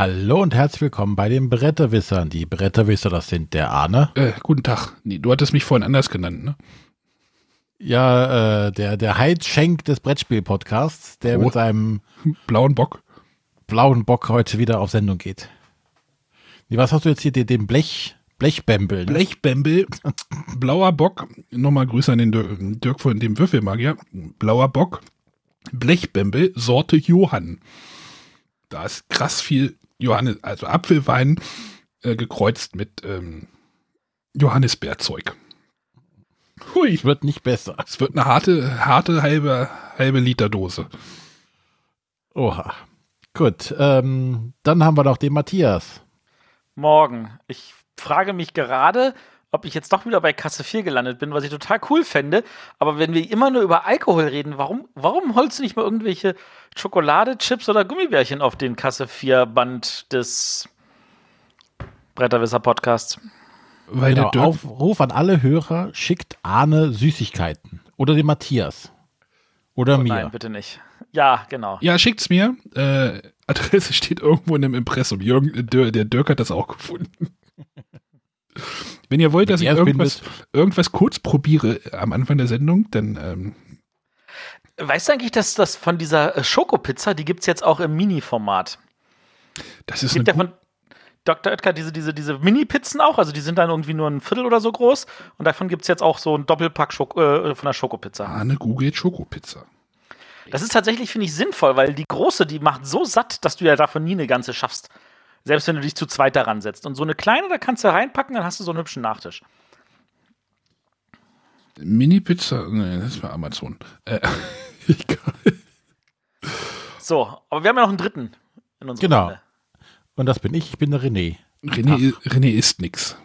Hallo und herzlich willkommen bei den Bretterwissern. Die Bretterwisser, das sind der Arne. Äh, guten Tag. Nee, du hattest mich vorhin anders genannt, ne? Ja, äh, der, der Heidschenk des Brettspiel-Podcasts, der Oh. mit seinem Blauen Bock. blauen Bock heute wieder auf Sendung geht. Nee, was hast du jetzt hier, den, den Blech, Blechbämbel? ne? Blechbämbel. Blauer Bock. Nochmal Grüße an den Dirk, Dirk von dem Würfelmagier. Blauer Bock. Blechbämbel. Sorte Johann. Da ist krass viel Johannes, also Apfelwein äh, gekreuzt mit ähm, Johannisbeerzeug. Hui. Es wird nicht besser. Es wird eine harte, harte halbe, halbe Liter Dose. Oha. Gut, ähm, dann haben wir noch den Matthias. Morgen. Ich frage mich gerade, ob ich jetzt doch wieder bei Kasse 4 gelandet bin, was ich total cool fände. Aber wenn wir immer nur über Alkohol reden, warum, warum holst du nicht mal irgendwelche Schokolade, Chips oder Gummibärchen auf den Kasse 4 Band des Bretterwisser Podcasts? Weil Genau, der Aufruf an alle Hörer, schickt Arne Süßigkeiten. Oder den Matthias. Oder Oh mir. nein, bitte nicht. Ja, genau. Ja, schickt's mir. Äh, Adresse steht irgendwo in einem Impressum. Jürgen, der Dirk hat das auch gefunden. Wenn ihr wollt, dass ich irgendwas, irgendwas kurz probiere am Anfang der Sendung, dann ähm, Weißt du eigentlich, dass das von dieser äh, Schokopizza, die gibt es jetzt auch im Mini-Format? das ist eine gibt ja von Dr. Oetker diese, diese, diese Mini-Pizzen auch, also die sind dann irgendwie nur ein Viertel oder so groß. Und davon gibt es jetzt auch so ein Doppelpack Schok äh, von der Schokopizza. Arne googelt Schokopizza. Das ist tatsächlich, finde ich, sinnvoll, weil die große, die macht so satt, dass du ja davon nie eine ganze schaffst. Selbst wenn du dich zu zweit daran setzt. Und so eine kleine, da kannst du reinpacken, dann hast du so einen hübschen Nachtisch. Mini-Pizza, nee, das ist bei Amazon. Äh, egal. So, aber wir haben ja noch einen dritten in unserer Genau. Runde. Und das bin ich, ich bin der René. René, René isst nix.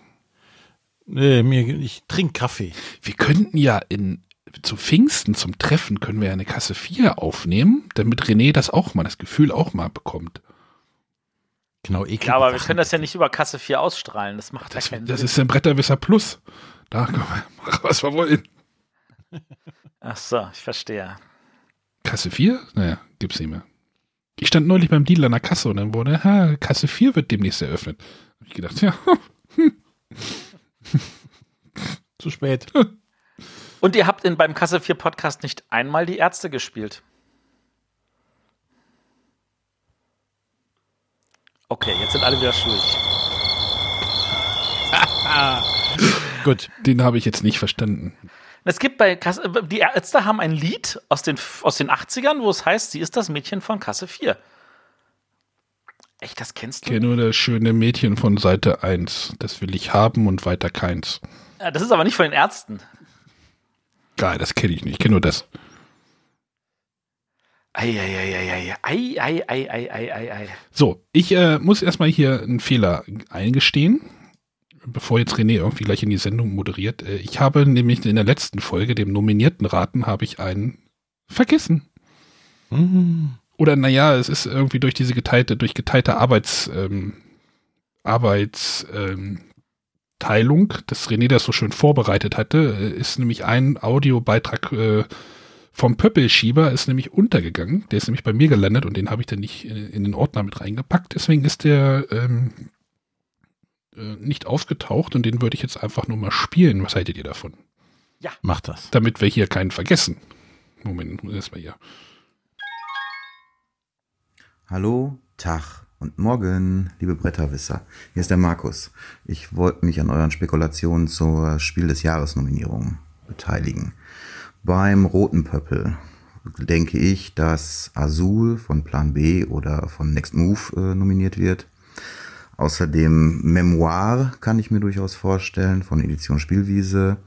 Nee, mir, ich trinke Kaffee. Wir könnten ja in zu Pfingsten zum Treffen können wir ja eine Kasse 4 aufnehmen, damit René das auch mal, das Gefühl auch mal bekommt. Genau, eklig. Ja, aber wir können das ja nicht über Kasse 4 ausstrahlen. Das macht Das, ja keinen das Sinn. ist ein Bretterwisser Plus. Da können wir machen, was wir wollen. Ach so, ich verstehe. Kasse 4? Naja, gibt's nicht mehr. Ich stand neulich beim Dealer an der Kasse und dann wurde, ha, Kasse 4 wird demnächst eröffnet. Hab ich gedacht, ja, Zu spät. Und ihr habt in, beim Kasse 4 Podcast nicht einmal die Ärzte gespielt. Okay, jetzt sind alle wieder schuld. Gut. den habe ich jetzt nicht verstanden. Es gibt bei Kasse, die Ärzte haben ein Lied aus den, aus den 80ern, wo es heißt, sie ist das Mädchen von Kasse 4. Echt, das kennst Ich du? kenne nur das schöne Mädchen von Seite 1. Das will ich haben und weiter keins. Ja, das ist aber nicht von den Ärzten. Geil, das kenne ich nicht. Ich kenne nur das. Eieieiei. Ei, ei, ei, ei, ei, ei, ei. So, ich äh, muss erstmal hier einen Fehler eingestehen, bevor jetzt René irgendwie gleich in die Sendung moderiert. Äh, ich habe nämlich in der letzten Folge, dem nominierten Raten, habe ich einen vergessen. Mhm. Oder naja, es ist irgendwie durch diese geteilte, durch geteilte Arbeits, ähm, Arbeits, ähm, Teilung, dass René das so schön vorbereitet hatte, äh, ist nämlich ein Audiobeitrag äh, vom Pöppelschieber ist nämlich untergegangen. Der ist nämlich bei mir gelandet und den habe ich dann nicht in, den Ordner mit reingepackt. Deswegen ist der ähm, äh, nicht aufgetaucht und den würde ich jetzt einfach nur mal spielen. Was haltet ihr davon? Mach das. Damit wir hier keinen vergessen. Moment, erstmal hier. Hallo, Tag und Morgen, liebe Bretterwisser. Hier ist der Markus. Ich wollte mich an euren Spekulationen zur Spiel des Jahres Nominierung beteiligen. Beim Roten Pöppel denke ich, dass Azul von Plan B oder von Next Move äh, nominiert wird. Außerdem Memoir kann ich mir durchaus vorstellen von Edition Spielwiese.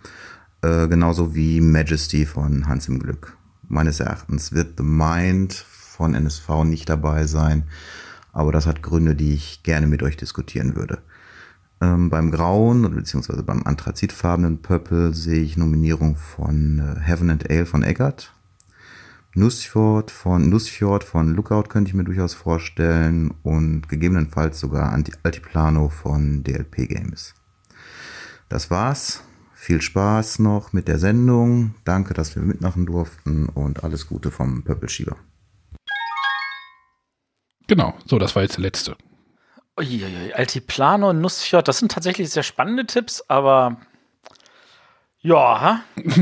Äh, genauso wie Majesty von Hans im Glück. Meines Erachtens wird The Mind von NSV nicht dabei sein, aber das hat Gründe, die ich gerne mit euch diskutieren würde. Ähm, beim grauen beziehungsweise beim anthrazitfarbenen Purple sehe ich Nominierung von äh, Heaven and Ale von Eggert. Nussfjord von, Nussfjord von Lookout könnte ich mir durchaus vorstellen und gegebenenfalls sogar Anti Altiplano von DLP Games. Das war's. Viel Spaß noch mit der Sendung. Danke, dass wir mitmachen durften und alles Gute vom Pöppelschieber. Genau, so, das war jetzt der letzte. Uiuiui, Altiplano, Nussfjord, das sind tatsächlich sehr spannende Tipps, aber ja.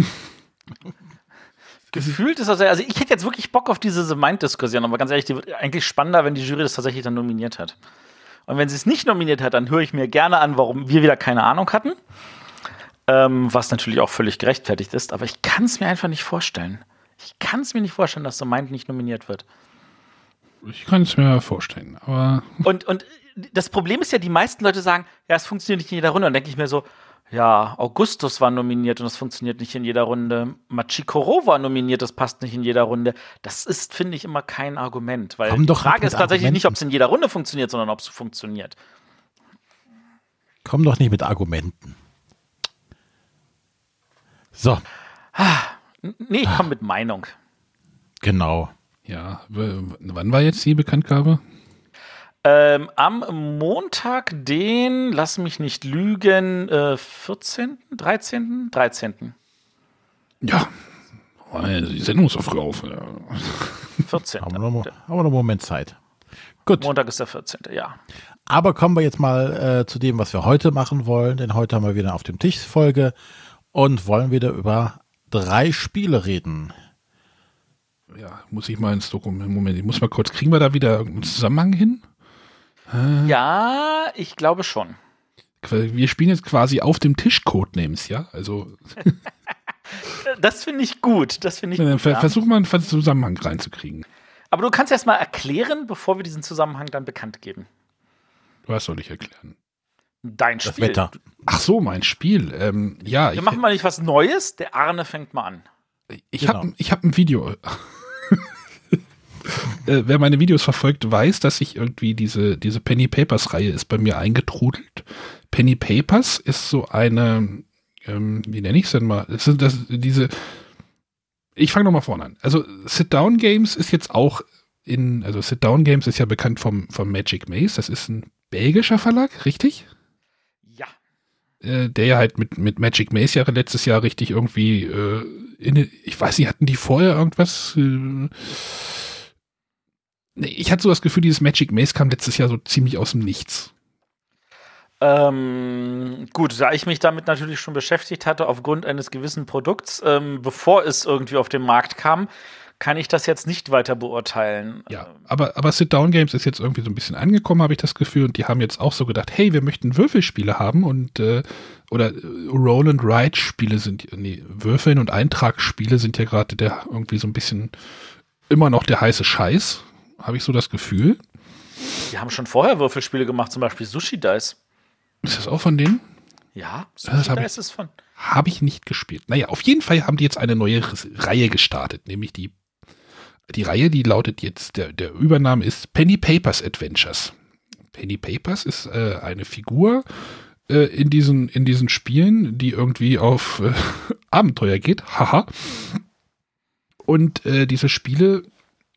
Gefühlt ist das ja, also ich hätte jetzt wirklich Bock auf diese The Mind-Diskussion, aber ganz ehrlich, die wird eigentlich spannender, wenn die Jury das tatsächlich dann nominiert hat. Und wenn sie es nicht nominiert hat, dann höre ich mir gerne an, warum wir wieder keine Ahnung hatten. Ähm, was natürlich auch völlig gerechtfertigt ist, aber ich kann es mir einfach nicht vorstellen. Ich kann es mir nicht vorstellen, dass The Mind nicht nominiert wird. Ich kann es mir vorstellen, aber. Und, und das Problem ist ja, die meisten Leute sagen, ja, es funktioniert nicht in jeder Runde. Und dann denke ich mir so, ja, Augustus war nominiert und das funktioniert nicht in jeder Runde. Machikoro war nominiert, das passt nicht in jeder Runde. Das ist, finde ich, immer kein Argument, weil Komm die doch Frage ist tatsächlich Argumenten. nicht, ob es in jeder Runde funktioniert, sondern ob es funktioniert. Komm doch nicht mit Argumenten. So, N- Nee, ich komme mit Meinung. genau. Ja, wann war jetzt die Bekanntgabe? Ähm, am Montag, den, lass mich nicht lügen, äh, 14., 13., 13., Ja. Die Sendung ist so früh auf. Ja. 14. Haben wir noch, haben wir noch einen Moment Zeit. Gut, Montag ist der 14., ja. aber kommen wir jetzt mal äh, zu dem, was wir heute machen wollen, denn heute haben wir wieder auf dem Tisch Folge und wollen wieder über drei Spiele reden. ja, muss ich mal ins Dokument. Moment, ich muss mal kurz. Kriegen wir da wieder irgendeinen Zusammenhang hin? Ja, ich glaube schon. Wir spielen jetzt quasi auf dem Tisch Codenames, ja? Also Das finde ich gut. Das finde ich äh, gut. versuch mal einen Zusammenhang reinzukriegen. Aber du kannst erst mal erklären, bevor wir diesen Zusammenhang dann bekannt geben. Was soll ich erklären? Dein Das Spiel. Wetter. Ach so, mein Spiel. Ähm, ja, Wir ich, machen mal nicht was Neues. Der Arne fängt mal an. ich Genau. habe ich hab ein Video. Äh, wer meine Videos verfolgt, weiß, dass ich irgendwie diese, diese Penny Papers Reihe ist bei mir eingetrudelt. Penny Papers ist so eine, ähm, wie nenne ich es denn mal? Das sind das, diese, ich fange nochmal vorne an. Also Sit-Down Games ist jetzt auch in, also Sit-Down Games ist ja bekannt vom, vom Magic Maze. Das ist ein belgischer Verlag, richtig? Ja. äh, der ja halt mit, mit Magic Maze ja letztes Jahr richtig irgendwie, äh, in, ich weiß nicht, hatten die vorher irgendwas? Äh, ich hatte so das Gefühl, dieses Magic Maze kam letztes Jahr so ziemlich aus dem Nichts. Ähm, gut, da ich mich damit natürlich schon beschäftigt hatte, aufgrund eines gewissen Produkts, ähm, bevor es irgendwie auf den Markt kam, kann ich das jetzt nicht weiter beurteilen. Ja, aber, aber Sit-Down Games ist jetzt irgendwie so ein bisschen angekommen, habe ich das Gefühl, und die haben jetzt auch so gedacht, hey, wir möchten Würfelspiele haben und äh, oder äh, Roll and Ride Spiele sind, nee, Würfeln und Eintragsspiele sind ja gerade der irgendwie so ein bisschen immer noch der heiße Scheiß, habe ich so das Gefühl. Die haben schon vorher Würfelspiele gemacht, zum Beispiel Sushi Dice. Ist das auch von denen? Ja, Das Sushi ich- Dice ist von. Habe ich nicht gespielt. Naja, auf jeden Fall haben die jetzt eine neue Reihe gestartet, nämlich die, die Reihe, die lautet jetzt, der, der Übername ist Penny Papers Adventures. Penny Papers ist äh, eine Figur äh, in, diesen, in diesen Spielen, die irgendwie auf äh, Abenteuer geht. Haha. Und äh, diese Spiele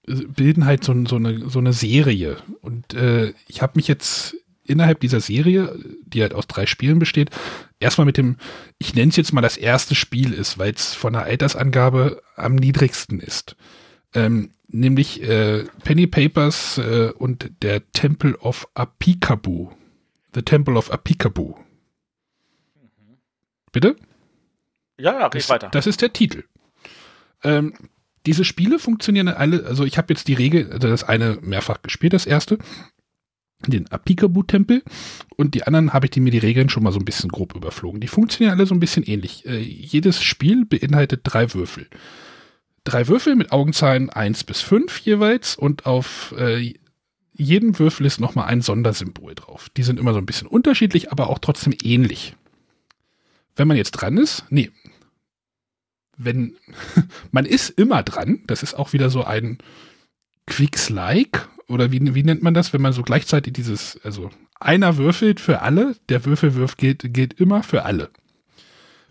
bilden halt so, so, eine, so eine Serie. Und äh, ich habe mich jetzt innerhalb dieser Serie, die halt aus drei Spielen besteht, erstmal mit dem, ich nenne es jetzt mal das erste Spiel ist, weil es von der Altersangabe am niedrigsten ist. Ähm, nämlich äh, Penny Papers äh, und der Temple of Apikabu. The Temple of Apikabu. Bitte? Ja, ja, red Das, weiter. das ist der Titel. Ähm, diese Spiele funktionieren alle, also ich habe jetzt die Regel, also das eine mehrfach gespielt, das erste, den Apikabu-Tempel und die anderen habe ich die, mir die Regeln schon mal so ein bisschen grob überflogen. Die funktionieren alle so ein bisschen ähnlich. Äh, jedes Spiel beinhaltet drei Würfel. Drei Würfel mit Augenzahlen 1 bis 5 jeweils und auf äh, jedem Würfel ist nochmal ein Sondersymbol drauf. Die sind immer so ein bisschen unterschiedlich, aber auch trotzdem ähnlich. Wenn man jetzt dran ist, nee, wenn man ist immer dran, das ist auch wieder so ein Quicks-like oder wie, wie nennt man das, wenn man so gleichzeitig dieses, also einer würfelt für alle, der Würfelwurf geht, geht immer für alle.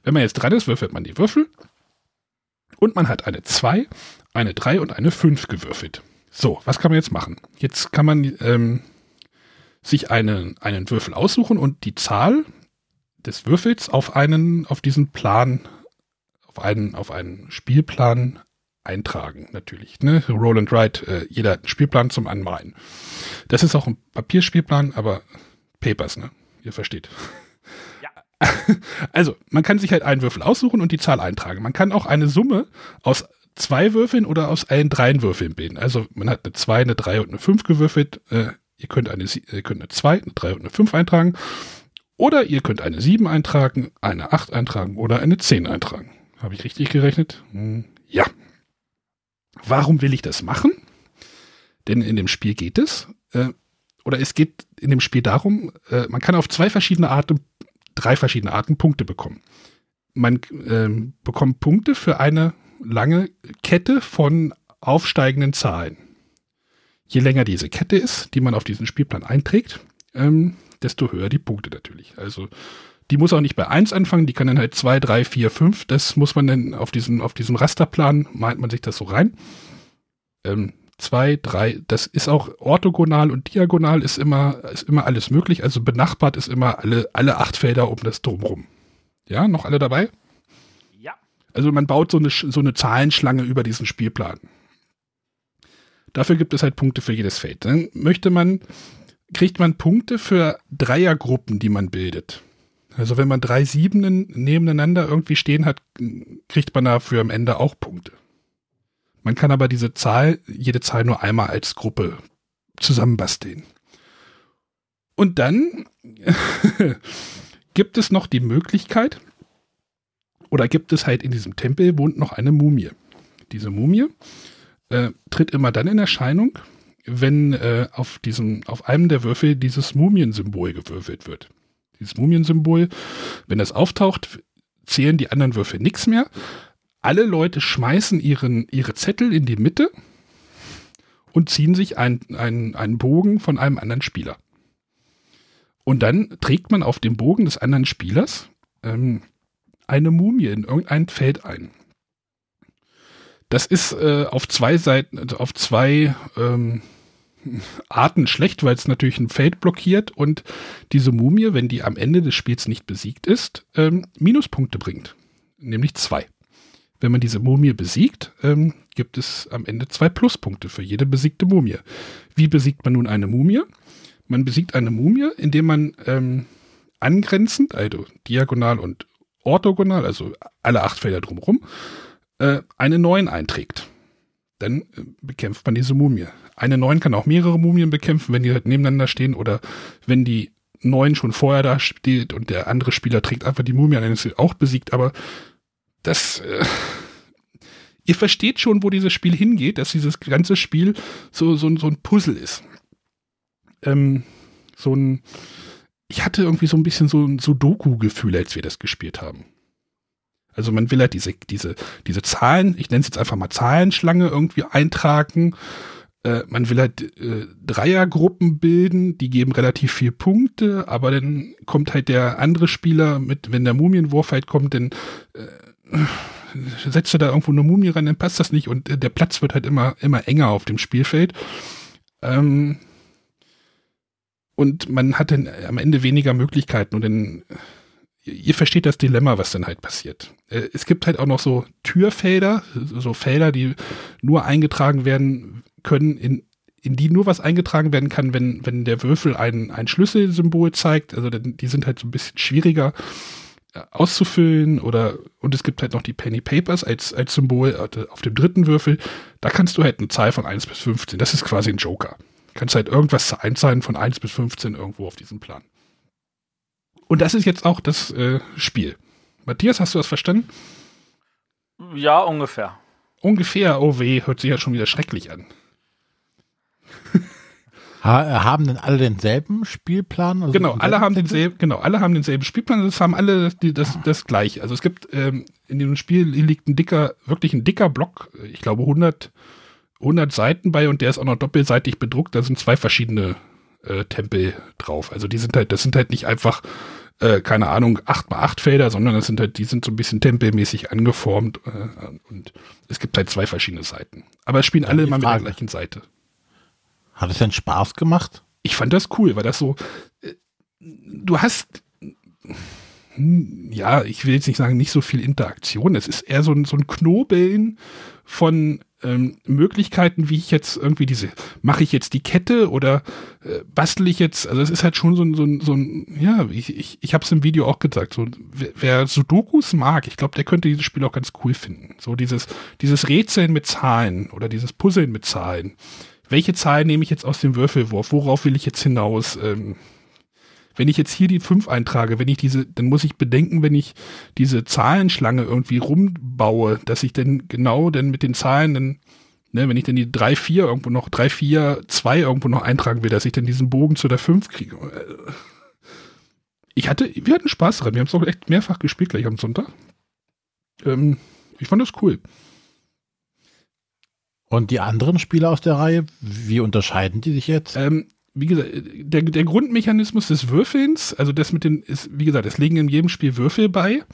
Wenn man jetzt dran ist, würfelt man die Würfel und man hat eine 2, eine 3 und eine 5 gewürfelt. So, was kann man jetzt machen? Jetzt kann man ähm, sich einen, einen Würfel aussuchen und die Zahl des Würfels auf einen, auf diesen Plan, auf einen, auf einen Spielplan eintragen, natürlich. Ne? Roll and Write, äh, jeder hat einen Spielplan zum Anmalen. Das ist auch ein Papierspielplan, aber Papers, ne? Ihr versteht. Ja. Also, man kann sich halt einen Würfel aussuchen und die Zahl eintragen. Man kann auch eine Summe aus zwei Würfeln oder aus allen dreien Würfeln bilden. Also, man hat eine 2, eine 3 und eine 5 gewürfelt. Äh, ihr könnt eine, ihr könnt eine 2, eine 3 und eine 5 eintragen. Oder ihr könnt eine 7 eintragen, eine 8 eintragen oder eine 10 eintragen. Habe ich richtig gerechnet? Hm, ja. Warum will ich das machen? Denn in dem Spiel geht es, äh, oder es geht in dem Spiel darum, äh, man kann auf zwei verschiedene Arten, drei verschiedene Arten Punkte bekommen. Man äh, bekommt Punkte für eine lange Kette von aufsteigenden Zahlen. Je länger diese Kette ist, die man auf diesen Spielplan einträgt, ähm, desto höher die Punkte natürlich. Also die muss auch nicht bei 1 anfangen, die kann dann halt 2, 3, 4, 5. Das muss man dann auf diesem, auf diesem Rasterplan, meint man sich das so rein. Ähm, 2, 3, das ist auch orthogonal und diagonal ist immer, ist immer alles möglich. Also benachbart ist immer alle, alle acht Felder um das drumrum. Ja, noch alle dabei? Ja. Also man baut so eine, so eine Zahlenschlange über diesen Spielplan. Dafür gibt es halt Punkte für jedes Feld. Dann möchte man, kriegt man Punkte für Dreiergruppen, die man bildet. Also wenn man drei Siebenen nebeneinander irgendwie stehen hat, kriegt man dafür am Ende auch Punkte. Man kann aber diese Zahl, jede Zahl nur einmal als Gruppe zusammenbasteln. Und dann gibt es noch die Möglichkeit, oder gibt es halt in diesem Tempel wohnt noch eine Mumie. Diese Mumie äh, tritt immer dann in Erscheinung, wenn äh, auf diesem, auf einem der Würfel dieses Mumiensymbol gewürfelt wird dieses Mumiensymbol. Wenn das auftaucht, zählen die anderen Würfel nichts mehr. Alle Leute schmeißen ihren, ihre Zettel in die Mitte und ziehen sich einen, einen, einen Bogen von einem anderen Spieler. Und dann trägt man auf dem Bogen des anderen Spielers ähm, eine Mumie in irgendein Feld ein. Das ist äh, auf zwei Seiten, also auf zwei ähm, Arten schlecht, weil es natürlich ein Feld blockiert und diese Mumie, wenn die am Ende des Spiels nicht besiegt ist, ähm, Minuspunkte bringt. Nämlich zwei. Wenn man diese Mumie besiegt, ähm, gibt es am Ende zwei Pluspunkte für jede besiegte Mumie. Wie besiegt man nun eine Mumie? Man besiegt eine Mumie, indem man ähm, angrenzend, also diagonal und orthogonal, also alle acht Felder drumherum, äh, eine 9 einträgt. Dann äh, bekämpft man diese Mumie. Eine 9 kann auch mehrere Mumien bekämpfen, wenn die halt nebeneinander stehen oder wenn die 9 schon vorher da steht und der andere Spieler trägt einfach die Mumie an, dann ist sie auch besiegt, aber das, äh, ihr versteht schon, wo dieses Spiel hingeht, dass dieses ganze Spiel so, so, so ein Puzzle ist. Ähm, so ein, ich hatte irgendwie so ein bisschen so ein Sudoku-Gefühl, als wir das gespielt haben. Also man will halt diese, diese, diese Zahlen, ich nenne es jetzt einfach mal Zahlenschlange irgendwie eintragen äh, man will halt äh, Dreiergruppen bilden, die geben relativ viel Punkte, aber dann kommt halt der andere Spieler mit, wenn der Mumienwurf halt kommt, dann äh, setzt du da irgendwo eine Mumie rein, dann passt das nicht und äh, der Platz wird halt immer, immer enger auf dem Spielfeld. Ähm, und man hat dann am Ende weniger Möglichkeiten und dann ihr versteht das Dilemma, was dann halt passiert. Äh, es gibt halt auch noch so Türfelder, so Felder, die nur eingetragen werden, können, in, in die nur was eingetragen werden kann, wenn, wenn der Würfel ein, ein Schlüsselsymbol zeigt. Also die sind halt so ein bisschen schwieriger äh, auszufüllen oder und es gibt halt noch die Penny Papers als, als Symbol äh, auf dem dritten Würfel. Da kannst du halt eine Zahl von 1 bis 15. Das ist quasi ein Joker. Du kannst halt irgendwas einzahlen von 1 bis 15 irgendwo auf diesem Plan. Und das ist jetzt auch das äh, Spiel. Matthias, hast du das verstanden? Ja, ungefähr. Ungefähr, oh weh, hört sich ja schon wieder schrecklich an. Ha, äh, haben denn alle denselben Spielplan? Also genau, alle haben denselben, genau, alle haben denselben Spielplan. Das haben alle die, das, das gleiche. Also es gibt ähm, in dem Spiel liegt ein dicker, wirklich ein dicker Block. Ich glaube 100, 100 Seiten bei und der ist auch noch doppelseitig bedruckt. Da sind zwei verschiedene äh, Tempel drauf. Also die sind halt, das sind halt nicht einfach äh, keine Ahnung, 8x8 Felder, sondern das sind halt, die sind so ein bisschen tempelmäßig angeformt äh, und es gibt halt zwei verschiedene Seiten. Aber es spielen alle immer mit der gleichen Seite. Hat es denn Spaß gemacht? Ich fand das cool, weil das so, äh, du hast, hm, ja, ich will jetzt nicht sagen, nicht so viel Interaktion. Es ist eher so ein, so ein Knobeln von ähm, Möglichkeiten, wie ich jetzt irgendwie diese, mache ich jetzt die Kette oder äh, bastel ich jetzt, also es ist halt schon so ein, so ein, so ein ja, ich, ich, ich habe es im Video auch gesagt, so, wer, wer Sudokus mag, ich glaube, der könnte dieses Spiel auch ganz cool finden. So dieses, dieses Rätseln mit Zahlen oder dieses Puzzeln mit Zahlen. Welche Zahlen nehme ich jetzt aus dem Würfelwurf? Worauf will ich jetzt hinaus? Ähm, wenn ich jetzt hier die 5 eintrage, wenn ich diese, dann muss ich bedenken, wenn ich diese Zahlenschlange irgendwie rumbaue, dass ich dann genau dann mit den Zahlen dann, ne, wenn ich dann die 3, 4 irgendwo noch, 3, 4, 2 irgendwo noch eintragen will, dass ich dann diesen Bogen zu der 5 kriege. Ich hatte, wir hatten Spaß dran. Wir haben es auch echt mehrfach gespielt gleich am Sonntag. Ähm, ich fand das cool. Und die anderen Spiele aus der Reihe, wie unterscheiden die sich jetzt? Ähm, wie gesagt, der, der Grundmechanismus des Würfelns, also das mit den, ist, wie gesagt, es legen in jedem Spiel Würfel bei.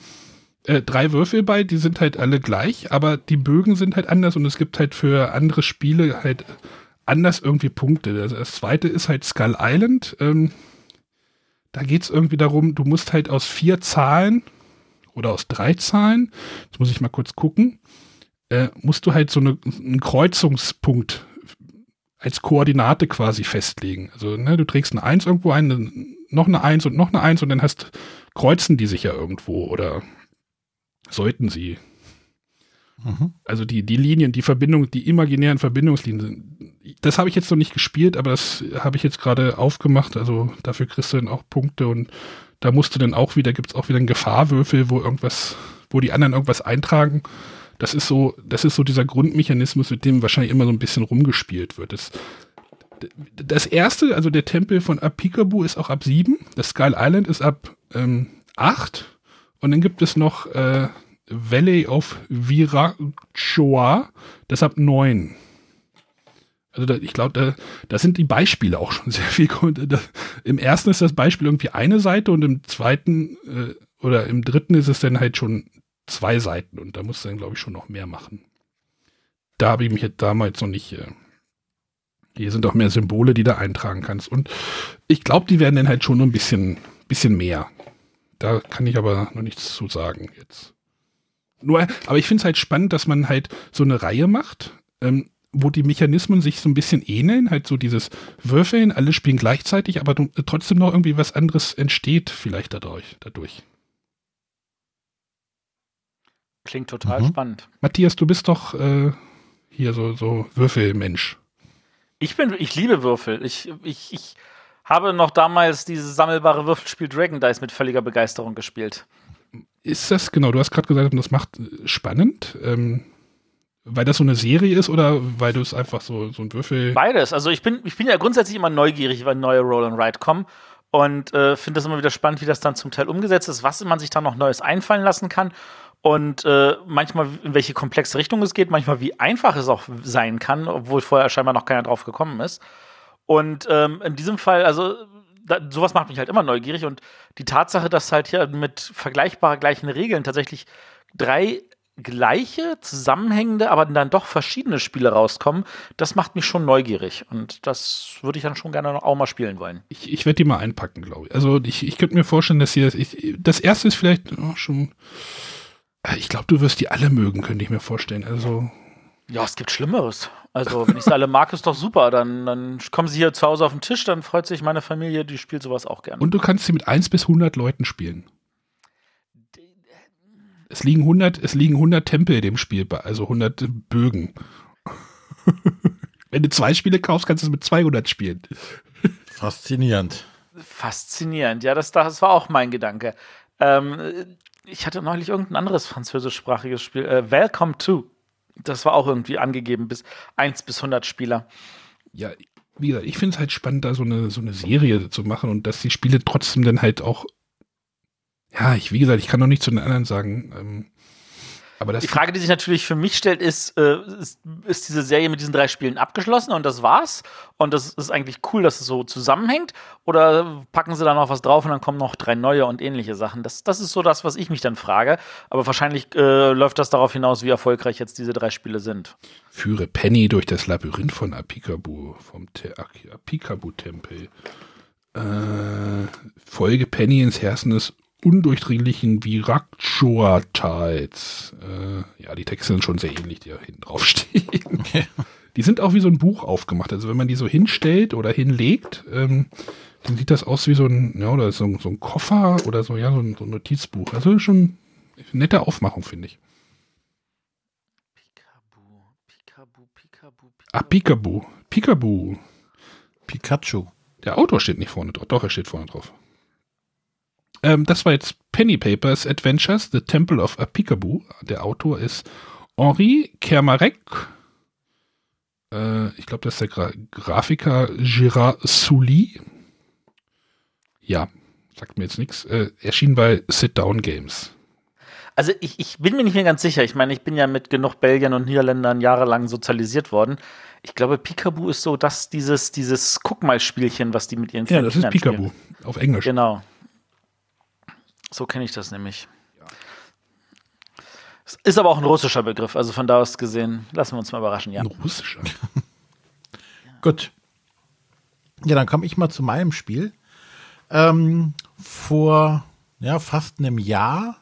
Äh, drei Würfel bei, die sind halt alle gleich, aber die Bögen sind halt anders und es gibt halt für andere Spiele halt anders irgendwie Punkte. Also das zweite ist halt Skull Island. Ähm, da geht es irgendwie darum, du musst halt aus vier Zahlen oder aus drei Zahlen, jetzt muss ich mal kurz gucken, äh, musst du halt so eine, einen Kreuzungspunkt als Koordinate quasi festlegen. Also ne, du trägst eine Eins irgendwo ein, noch eine Eins und noch eine Eins und dann hast kreuzen die sich ja irgendwo oder sollten sie. Mhm. Also die, die Linien, die Verbindung, die imaginären Verbindungslinien, das habe ich jetzt noch nicht gespielt, aber das habe ich jetzt gerade aufgemacht. Also dafür kriegst du dann auch Punkte und da musst du dann auch wieder, gibt es auch wieder einen Gefahrwürfel, wo irgendwas, wo die anderen irgendwas eintragen das ist so, das ist so dieser Grundmechanismus, mit dem wahrscheinlich immer so ein bisschen rumgespielt wird. Das, das erste, also der Tempel von Apikabu ist auch ab 7, das Skull Island ist ab ähm, 8 und dann gibt es noch äh, Valley of Virachoa, das ab 9. Also da, ich glaube, da, da sind die Beispiele auch schon sehr viel. Da, Im ersten ist das Beispiel irgendwie eine Seite und im zweiten äh, oder im dritten ist es dann halt schon zwei Seiten und da musst du dann, glaube ich, schon noch mehr machen. Da habe ich mich jetzt damals noch nicht. Äh, hier sind auch mehr Symbole, die du eintragen kannst. Und ich glaube, die werden dann halt schon noch ein bisschen, bisschen mehr. Da kann ich aber noch nichts zu sagen jetzt. Nur, aber ich finde es halt spannend, dass man halt so eine Reihe macht, ähm, wo die Mechanismen sich so ein bisschen ähneln, halt so dieses Würfeln, alle spielen gleichzeitig, aber trotzdem noch irgendwie was anderes entsteht vielleicht dadurch. dadurch. Klingt total mhm. spannend. Matthias, du bist doch äh, hier so, so Würfelmensch. Ich bin, ich liebe Würfel. Ich, ich, ich habe noch damals dieses sammelbare Würfelspiel Dragon Dice mit völliger Begeisterung gespielt. Ist das, genau, du hast gerade gesagt, das macht äh, spannend. Ähm, weil das so eine Serie ist oder weil du es einfach so, so ein Würfel. Beides. Also ich bin, ich bin ja grundsätzlich immer neugierig, wenn neue Roll and Ride kommen und äh, finde das immer wieder spannend, wie das dann zum Teil umgesetzt ist, was man sich da noch Neues einfallen lassen kann und äh, manchmal in welche komplexe Richtung es geht, manchmal wie einfach es auch sein kann, obwohl vorher scheinbar noch keiner drauf gekommen ist. Und ähm, in diesem Fall, also da, sowas macht mich halt immer neugierig und die Tatsache, dass halt hier mit vergleichbar gleichen Regeln tatsächlich drei gleiche, zusammenhängende, aber dann doch verschiedene Spiele rauskommen, das macht mich schon neugierig. Und das würde ich dann schon gerne auch mal spielen wollen. Ich, ich werde die mal einpacken, glaube ich. Also ich, ich könnte mir vorstellen, dass hier, ich, das erste ist vielleicht oh, schon ich glaube, du wirst die alle mögen, könnte ich mir vorstellen. Also. Ja, es gibt Schlimmeres. Also, wenn ich sie alle mag, ist doch super. Dann, dann kommen sie hier zu Hause auf den Tisch, dann freut sich meine Familie, die spielt sowas auch gerne. Und du kannst sie mit 1 bis 100 Leuten spielen. Es liegen 100, es liegen 100 Tempel dem Spiel, also 100 Bögen. wenn du zwei Spiele kaufst, kannst du es mit 200 spielen. Faszinierend. Faszinierend, ja, das, das war auch mein Gedanke. Ähm, ich hatte neulich irgendein anderes französischsprachiges Spiel, äh, Welcome to. Das war auch irgendwie angegeben, bis 1 bis 100 Spieler. Ja, wie gesagt, ich finde es halt spannend, da so eine, so eine Serie zu machen und dass die Spiele trotzdem dann halt auch, ja, ich, wie gesagt, ich kann noch nicht zu den anderen sagen, ähm, die Frage, die sich natürlich für mich stellt, ist, äh, ist, ist, diese Serie mit diesen drei Spielen abgeschlossen und das war's? Und das ist eigentlich cool, dass es so zusammenhängt? Oder packen sie da noch was drauf und dann kommen noch drei neue und ähnliche Sachen? Das, das ist so das, was ich mich dann frage. Aber wahrscheinlich äh, läuft das darauf hinaus, wie erfolgreich jetzt diese drei Spiele sind. Führe Penny durch das Labyrinth von Apikabu, vom Apikabu-Tempel. Äh, folge Penny ins Herzen des undurchdringlichen Virakchoa Tides. Äh, ja, die Texte sind schon sehr ähnlich, die da hinten drauf stehen. Okay. Die sind auch wie so ein Buch aufgemacht. Also wenn man die so hinstellt oder hinlegt, ähm, dann sieht das aus wie so ein, ja, oder so, so ein Koffer oder so, ja, so ein, so ein Notizbuch. Also schon eine nette Aufmachung, finde ich. Pikabu, Pikabu, Pikabu, Pikabu. Ah, Pikabu. Pikabu. Pikachu. Der Autor steht nicht vorne drauf. Doch, er steht vorne drauf. Ähm, das war jetzt Penny Papers Adventures, The Temple of Apicaboo. Der Autor ist Henri Kermarek. Äh, ich glaube, das ist der Gra Grafiker Gérard Souli. Ja, sagt mir jetzt nichts. Äh, erschien bei Sit Down Games. Also ich, ich bin mir nicht mehr ganz sicher. Ich meine, ich bin ja mit genug Belgiern und Niederländern jahrelang sozialisiert worden. Ich glaube, Peekaboo ist so das, dieses, dieses Guck-mal-Spielchen, was die mit ihren Ja, das ist Peekaboo. Auf Englisch. Genau. So kenne ich das nämlich. Ja. Ist aber auch ein russischer Begriff, also von da aus gesehen, lassen wir uns mal überraschen, ja. Ein russischer. Gut. Ja, dann komme ich mal zu meinem Spiel. Ähm, vor ja, fast einem Jahr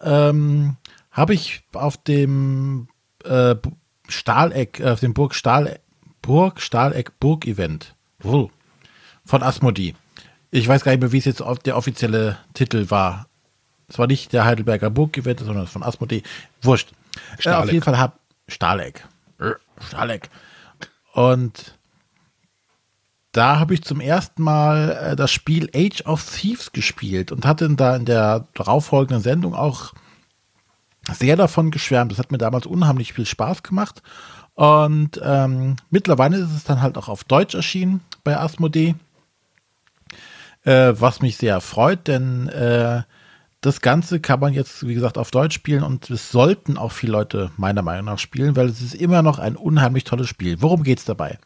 ähm, habe ich auf dem äh, Stahleck, äh, auf dem Burg Stahl, Burg Stahleck Burg Event von Asmodee. Ich weiß gar nicht mehr, wie es jetzt der offizielle Titel war. Es war nicht der Heidelberger Burg Event, sondern von Asmodee. Wurscht. Äh, auf jeden Fall hab Stahleck. Stahleck. Und da habe ich zum ersten Mal äh, das Spiel Age of Thieves gespielt und hatte da in der darauffolgenden Sendung auch sehr davon geschwärmt. Das hat mir damals unheimlich viel Spaß gemacht. Und ähm, mittlerweile ist es dann halt auch auf Deutsch erschienen bei Asmodee, äh, was mich sehr freut, denn äh, das Ganze kann man jetzt, wie gesagt, auf Deutsch spielen und es sollten auch viele Leute meiner Meinung nach spielen, weil es ist immer noch ein unheimlich tolles Spiel. Worum geht es dabei?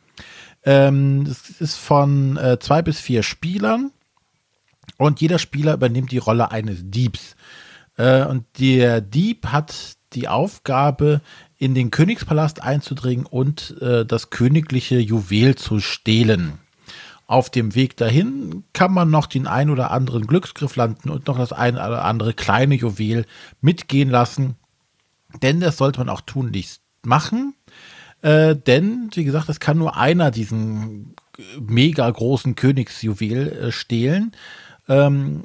Ähm, es ist von äh, zwei bis vier Spielern und jeder Spieler übernimmt die Rolle eines Diebs. Äh, und der Dieb hat die Aufgabe, in den Königspalast einzudringen und äh, das königliche Juwel zu stehlen. Auf dem Weg dahin kann man noch den ein oder anderen Glücksgriff landen und noch das ein oder andere kleine Juwel mitgehen lassen. Denn das sollte man auch tunlichst machen. Äh, denn, wie gesagt, es kann nur einer diesen mega großen Königsjuwel äh, stehlen. Ähm,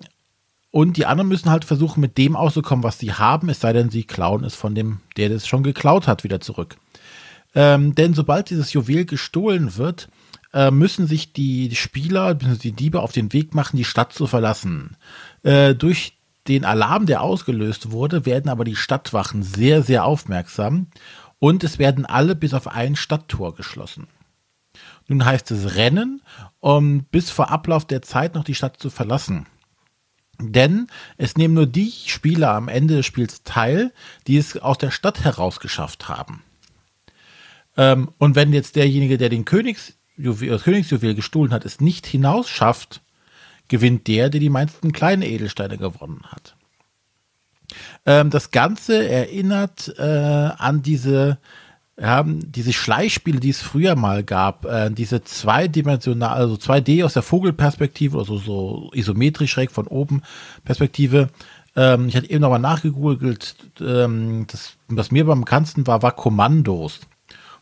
und die anderen müssen halt versuchen, mit dem auszukommen, was sie haben, es sei denn, sie klauen es von dem, der das schon geklaut hat, wieder zurück. Ähm, denn sobald dieses Juwel gestohlen wird, äh, müssen sich die Spieler, die Diebe auf den Weg machen, die Stadt zu verlassen. Äh, durch den Alarm, der ausgelöst wurde, werden aber die Stadtwachen sehr, sehr aufmerksam und es werden alle bis auf ein Stadttor geschlossen. Nun heißt es Rennen, um bis vor Ablauf der Zeit noch die Stadt zu verlassen. Denn es nehmen nur die Spieler am Ende des Spiels teil, die es aus der Stadt heraus geschafft haben. Ähm, und wenn jetzt derjenige, der den Königsjuwel, das Königsjuwel gestohlen hat, es nicht hinaus schafft, gewinnt der, der die meisten kleine Edelsteine gewonnen hat. Ähm, das Ganze erinnert äh, an diese ja, diese Schleichspiele, die es früher mal gab, äh, diese zweidimensional, also 2D aus der Vogelperspektive, also so isometrisch schräg von oben Perspektive. Ähm, ich hatte eben nochmal nachgegoogelt, ähm, das, was mir beim bekanntesten war, war Kommandos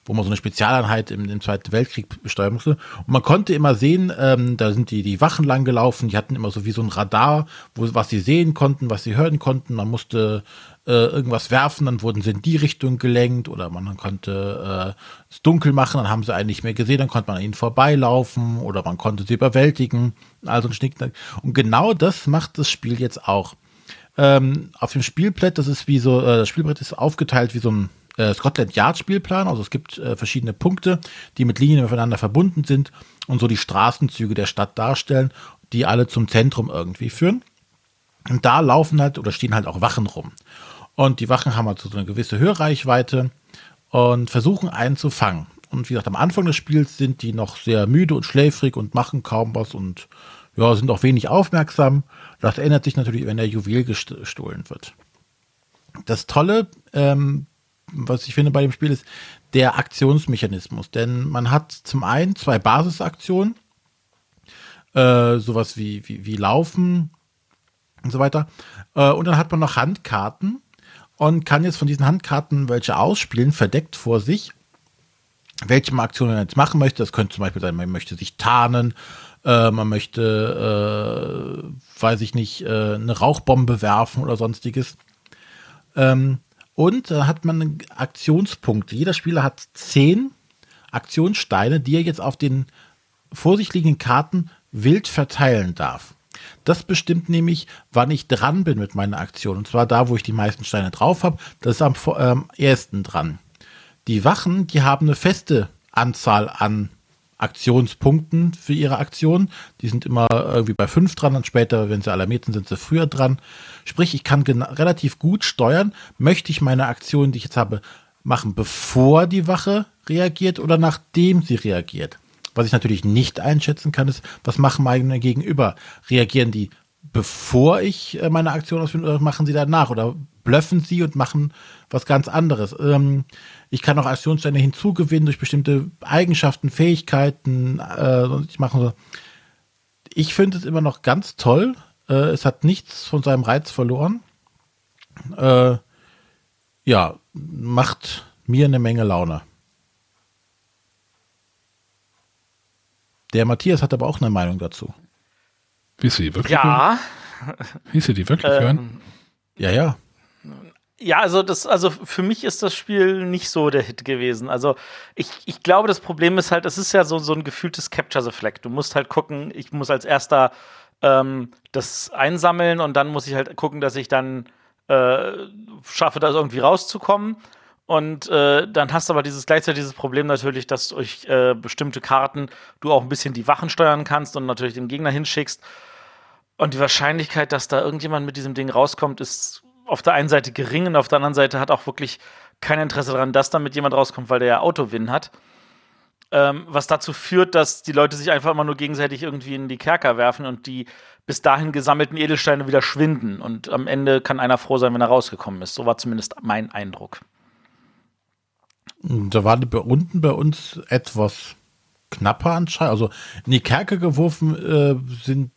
wo man so eine Spezialeinheit im, im Zweiten Weltkrieg besteuern musste. Und man konnte immer sehen, ähm, da sind die, die Wachen lang gelaufen, die hatten immer so wie so ein Radar, wo, was sie sehen konnten, was sie hören konnten. Man musste äh, irgendwas werfen, dann wurden sie in die Richtung gelenkt oder man konnte äh, es dunkel machen, dann haben sie einen nicht mehr gesehen, dann konnte man an ihnen vorbeilaufen oder man konnte sie überwältigen. Also ein Schnicknack. Und genau das macht das Spiel jetzt auch. Ähm, auf dem Spielbrett, das ist wie so, äh, das Spielbrett ist aufgeteilt wie so ein äh, Scotland Yard Spielplan. Also es gibt äh, verschiedene Punkte, die mit Linien miteinander verbunden sind und so die Straßenzüge der Stadt darstellen, die alle zum Zentrum irgendwie führen. Und da laufen halt oder stehen halt auch Wachen rum. Und die Wachen haben halt so eine gewisse Hörreichweite und versuchen einen zu fangen. Und wie gesagt, am Anfang des Spiels sind die noch sehr müde und schläfrig und machen kaum was und ja, sind auch wenig aufmerksam. Das ändert sich natürlich, wenn der Juwel gestohlen wird. Das Tolle ähm, was ich finde bei dem Spiel ist der Aktionsmechanismus. Denn man hat zum einen zwei Basisaktionen, äh, sowas wie, wie, wie Laufen, und so weiter. Äh, und dann hat man noch Handkarten und kann jetzt von diesen Handkarten welche ausspielen, verdeckt vor sich, welche man Aktionen jetzt machen möchte. Das könnte zum Beispiel sein, man möchte sich tarnen, äh, man möchte, äh, weiß ich nicht, äh, eine Rauchbombe werfen oder sonstiges. Ähm, und da hat man Aktionspunkte. Jeder Spieler hat zehn Aktionssteine, die er jetzt auf den vor sich liegenden Karten wild verteilen darf. Das bestimmt nämlich, wann ich dran bin mit meiner Aktion. Und zwar da, wo ich die meisten Steine drauf habe. Das ist am ähm, ersten dran. Die Wachen, die haben eine feste Anzahl an Aktionspunkten für ihre Aktion. Die sind immer irgendwie bei fünf dran und später, wenn sie alarmiert sind, sind sie früher dran. Sprich, ich kann relativ gut steuern, möchte ich meine Aktion, die ich jetzt habe, machen, bevor die Wache reagiert oder nachdem sie reagiert. Was ich natürlich nicht einschätzen kann, ist, was machen meine Gegenüber? Reagieren die, bevor ich äh, meine Aktion ausführe, oder machen sie danach? Oder blöffen sie und machen was ganz anderes? Ähm, ich kann auch Aktionssteine hinzugewinnen durch bestimmte Eigenschaften, Fähigkeiten. Äh, ich mache so. Ich finde es immer noch ganz toll. Äh, es hat nichts von seinem Reiz verloren. Äh, ja, macht mir eine Menge Laune. Der Matthias hat aber auch eine Meinung dazu. Willst du die wirklich Ja. hören? Willst du die wirklich Ähm, hören? Ja, ja. Ja, also das, also für mich ist das Spiel nicht so der Hit gewesen. Also ich, ich glaube, das Problem ist halt, es ist ja so, so ein gefühltes Capture the Flag. Du musst halt gucken, ich muss als erster ähm, das einsammeln und dann muss ich halt gucken, dass ich dann äh, schaffe, da irgendwie rauszukommen. Und äh, dann hast du aber dieses gleichzeitig dieses Problem natürlich, dass durch äh, bestimmte Karten du auch ein bisschen die Wachen steuern kannst und natürlich den Gegner hinschickst. Und die Wahrscheinlichkeit, dass da irgendjemand mit diesem Ding rauskommt, ist auf der einen Seite gering und auf der anderen Seite hat auch wirklich kein Interesse daran, dass damit jemand rauskommt, weil der ja Autowin hat. Ähm, was dazu führt, dass die Leute sich einfach immer nur gegenseitig irgendwie in die Kerker werfen und die bis dahin gesammelten Edelsteine wieder schwinden. Und am Ende kann einer froh sein, wenn er rausgekommen ist. So war zumindest mein Eindruck. Da waren die unten bei uns etwas knapper anscheinend. Also in die Kerke geworfen äh, sind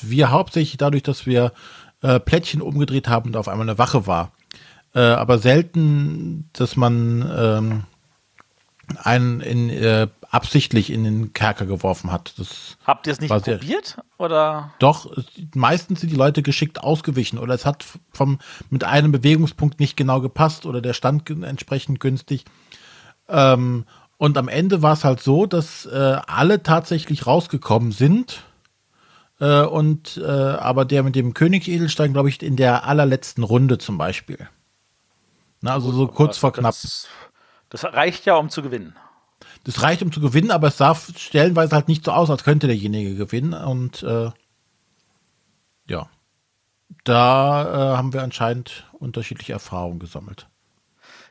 wir hauptsächlich dadurch, dass wir äh, Plättchen umgedreht haben und auf einmal eine Wache war. Äh, aber selten, dass man ähm, einen in, äh, absichtlich in den Kerker geworfen hat. Das Habt ihr es nicht probiert? Oder? doch, meistens sind die Leute geschickt ausgewichen oder es hat vom, mit einem Bewegungspunkt nicht genau gepasst oder der stand entsprechend günstig. Ähm, und am Ende war es halt so, dass äh, alle tatsächlich rausgekommen sind. Äh, und äh, aber der mit dem König Edelstein, glaube ich, in der allerletzten Runde zum Beispiel. Na, also so kurz vor knapp. Das, das reicht ja, um zu gewinnen. Das reicht, um zu gewinnen, aber es sah stellenweise halt nicht so aus, als könnte derjenige gewinnen. Und äh, ja, da äh, haben wir anscheinend unterschiedliche Erfahrungen gesammelt.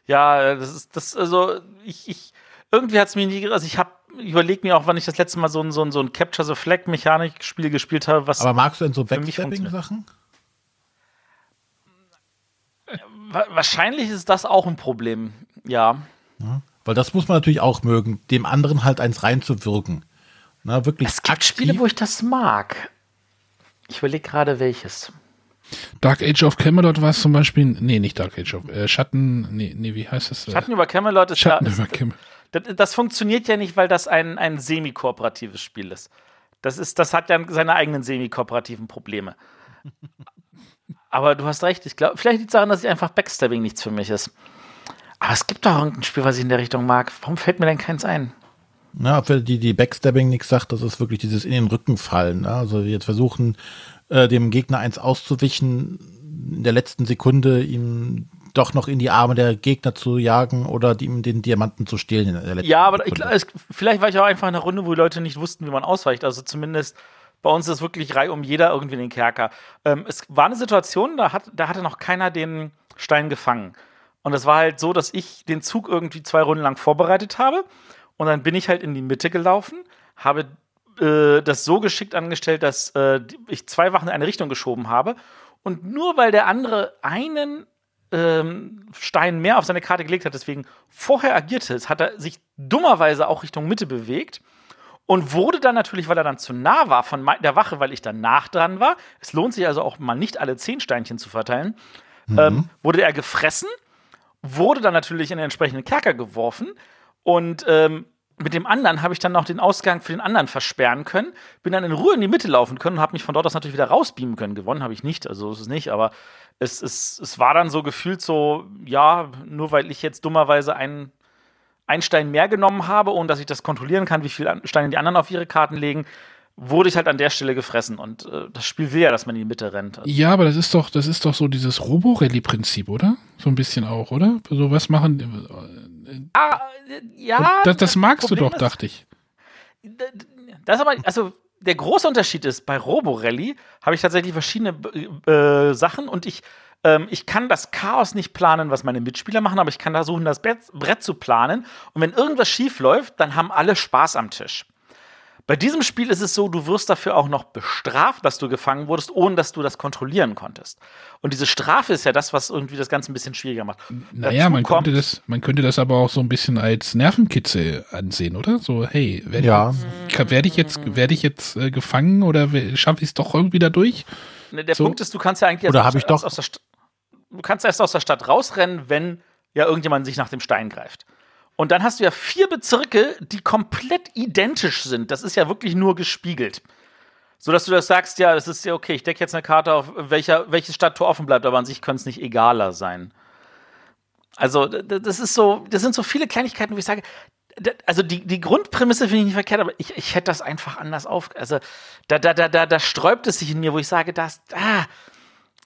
Ja, das ist das, also ich, ich irgendwie hat es mir nie, also ich habe überlegt mir auch, wann ich das letzte Mal so ein, so ein, so ein Capture the Flag Mechanik-Spiel gespielt habe, was Aber magst du denn so Für mich Backstabbing-Sachen? wa wahrscheinlich ist das auch ein Problem. Ja. Weil das muss man natürlich auch mögen, dem anderen halt eins reinzuwirken. Na, wirklich Es gibt Spiele, wo ich das mag. Ich überlege gerade welches. Dark Age of Camelot war es zum Beispiel. Nee, nicht Dark Age of. Äh, Schatten. Nee, nee, wie heißt das? Äh, Schatten über Camelot ist Schatten ja, über Camelot. Das, das funktioniert ja nicht, weil das ein, ein semi-kooperatives Spiel ist. Das ist, das hat ja seine eigenen semi-kooperativen Probleme. Aber du hast recht, ich glaube, vielleicht liegt es daran, dass ich einfach Backstabbing nichts für mich ist. Aber es gibt doch irgendein Spiel, was ich in der Richtung mag. Warum fällt mir denn keins ein? Ja, für die, die Backstabbing nichts sagt, das ist wirklich dieses in den Rücken fallen. Ne? Also jetzt versuchen, äh, dem Gegner eins auszuwichen, in der letzten Sekunde ihm doch noch in die Arme der Gegner zu jagen oder ihm den Diamanten zu stehlen. Ja, aber ich, vielleicht war ich auch einfach in einer Runde, wo die Leute nicht wussten, wie man ausweicht. Also zumindest bei uns ist wirklich Reihe um jeder irgendwie in den Kerker. Ähm, es war eine Situation, da, hat, da hatte noch keiner den Stein gefangen. Und es war halt so, dass ich den Zug irgendwie zwei Runden lang vorbereitet habe. Und dann bin ich halt in die Mitte gelaufen, habe äh, das so geschickt angestellt, dass äh, ich zwei Wachen in eine Richtung geschoben habe. Und nur weil der andere einen ähm, Stein mehr auf seine Karte gelegt hat, deswegen vorher agiert ist, hat er sich dummerweise auch Richtung Mitte bewegt. und wurde dann natürlich, weil er dann zu nah war von der Wache, weil ich dann nach dran war, es lohnt sich also auch mal nicht alle zehn Steinchen zu verteilen, mhm. ähm, wurde er gefressen, wurde dann natürlich in den entsprechenden Kerker geworfen und ähm, mit dem anderen habe ich dann noch den Ausgang für den anderen versperren können, bin dann in Ruhe in die Mitte laufen können und habe mich von dort aus natürlich wieder rausbeamen können. Gewonnen habe ich nicht, also ist es nicht, aber es, es, es war dann so gefühlt so, ja, nur weil ich jetzt dummerweise einen einen Stein mehr genommen habe, ohne dass ich das kontrollieren kann, wie viele Steine die anderen auf ihre Karten legen, wurde ich halt an der Stelle gefressen. Und äh, das Spiel will ja, dass man in die Mitte rennt. Also ja, aber das ist doch, das ist doch so dieses Robo-Rally-Prinzip, oder? So ein bisschen auch, oder? So was machen. Äh, ah, ja. Das, das magst du doch, ist, dachte ich. Das ist aber, also der große Unterschied ist, bei Robo-Rally habe ich tatsächlich verschiedene äh, Sachen und ich ähm, ich kann das Chaos nicht planen, was meine Mitspieler machen, aber ich kann versuchen, das Brett zu planen. Und wenn irgendwas schief läuft, dann haben alle Spaß am Tisch. Bei diesem Spiel ist es so, du wirst dafür auch noch bestraft, dass du gefangen wurdest, ohne dass du das kontrollieren konntest. Und diese Strafe ist ja das, was irgendwie das Ganze ein bisschen schwieriger macht. Naja, man könnte, das, man könnte das aber auch so ein bisschen als Nervenkitzel ansehen, oder? So, hey, werde ja. ich, werd ich jetzt, werd ich jetzt äh, gefangen oder schaffe ich es doch irgendwie da durch? Ne, der so. Punkt ist, du kannst ja eigentlich oder aus, ich doch aus der du kannst erst aus der Stadt rausrennen, wenn ja irgendjemand sich nach dem Stein greift. Und dann hast du ja vier Bezirke, die komplett identisch sind. Das ist ja wirklich nur gespiegelt. So dass du das sagst, ja, das ist ja okay, ich decke jetzt eine Karte auf, welcher, welches Stadttor offen bleibt, aber an sich könnte es nicht egaler sein. Also, das ist so, das sind so viele Kleinigkeiten, wo ich sage, also die, die Grundprämisse finde ich nicht verkehrt, aber ich, ich hätte das einfach anders auf. Also, da, da, da, da, da sträubt es sich in mir, wo ich sage, das, ah,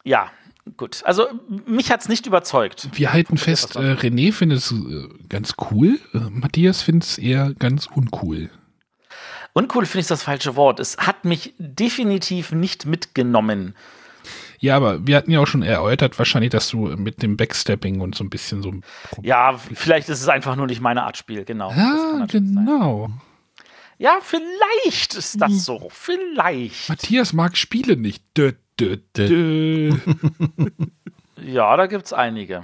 ja, Gut, also mich hat es nicht überzeugt. Wir halten fest, äh, René findet es äh, ganz cool, äh, Matthias findet es eher ganz uncool. Uncool finde ich das falsche Wort. Es hat mich definitiv nicht mitgenommen. Ja, aber wir hatten ja auch schon erläutert, wahrscheinlich, dass du mit dem Backstepping und so ein bisschen so. Ja, vielleicht ist es einfach nur nicht meine Art Spiel, genau. Ja, genau. Sein. Ja, vielleicht ist das so. Vielleicht. Matthias mag Spiele nicht. Dö, Dö, dö. ja, da gibt's einige.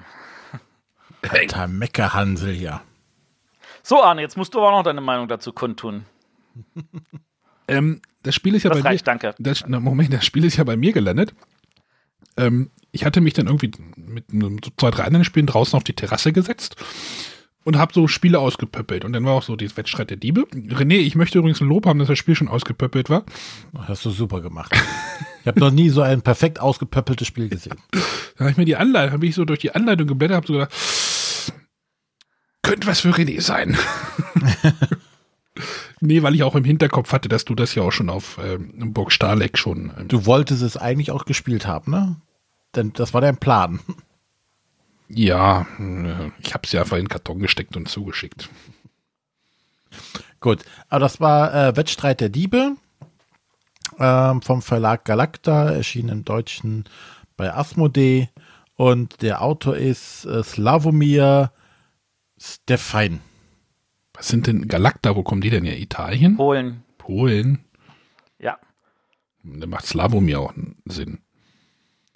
Alter Meckerhansel hier. So, Arne, jetzt musst du aber noch deine Meinung dazu kundtun. ähm, das Spiel ist ja das bei reicht, mir. danke. Das, na, Moment, das Spiel ist ja bei mir gelandet. Ähm, ich hatte mich dann irgendwie mit so zwei, drei anderen Spielen draußen auf die Terrasse gesetzt und habe so Spiele ausgepöppelt. Und dann war auch so dieses Wettstreit der Diebe. René, ich möchte übrigens ein Lob haben, dass das Spiel schon ausgepöppelt war. Hast du super gemacht. ich habe noch nie so ein perfekt ausgepöppeltes Spiel gesehen. Da habe ich mir die Anleitung, habe ich so durch die Anleitung geblättert, habe so gedacht, könnte was für René sein. nee, weil ich auch im Hinterkopf hatte, dass du das ja auch schon auf ähm, Burg Starleck schon. Ähm du wolltest es eigentlich auch gespielt haben, ne? Denn das war dein Plan. Ja, ich habe es ja einfach in den Karton gesteckt und zugeschickt. Gut, aber das war äh, Wettstreit der Diebe ähm, vom Verlag Galacta, erschienen im Deutschen bei Asmodee und der Autor ist äh, Slavomir Stefan. Was sind denn Galacta? Wo kommen die denn her? Italien? Polen. Polen? Ja. Da macht Slavomir auch Sinn.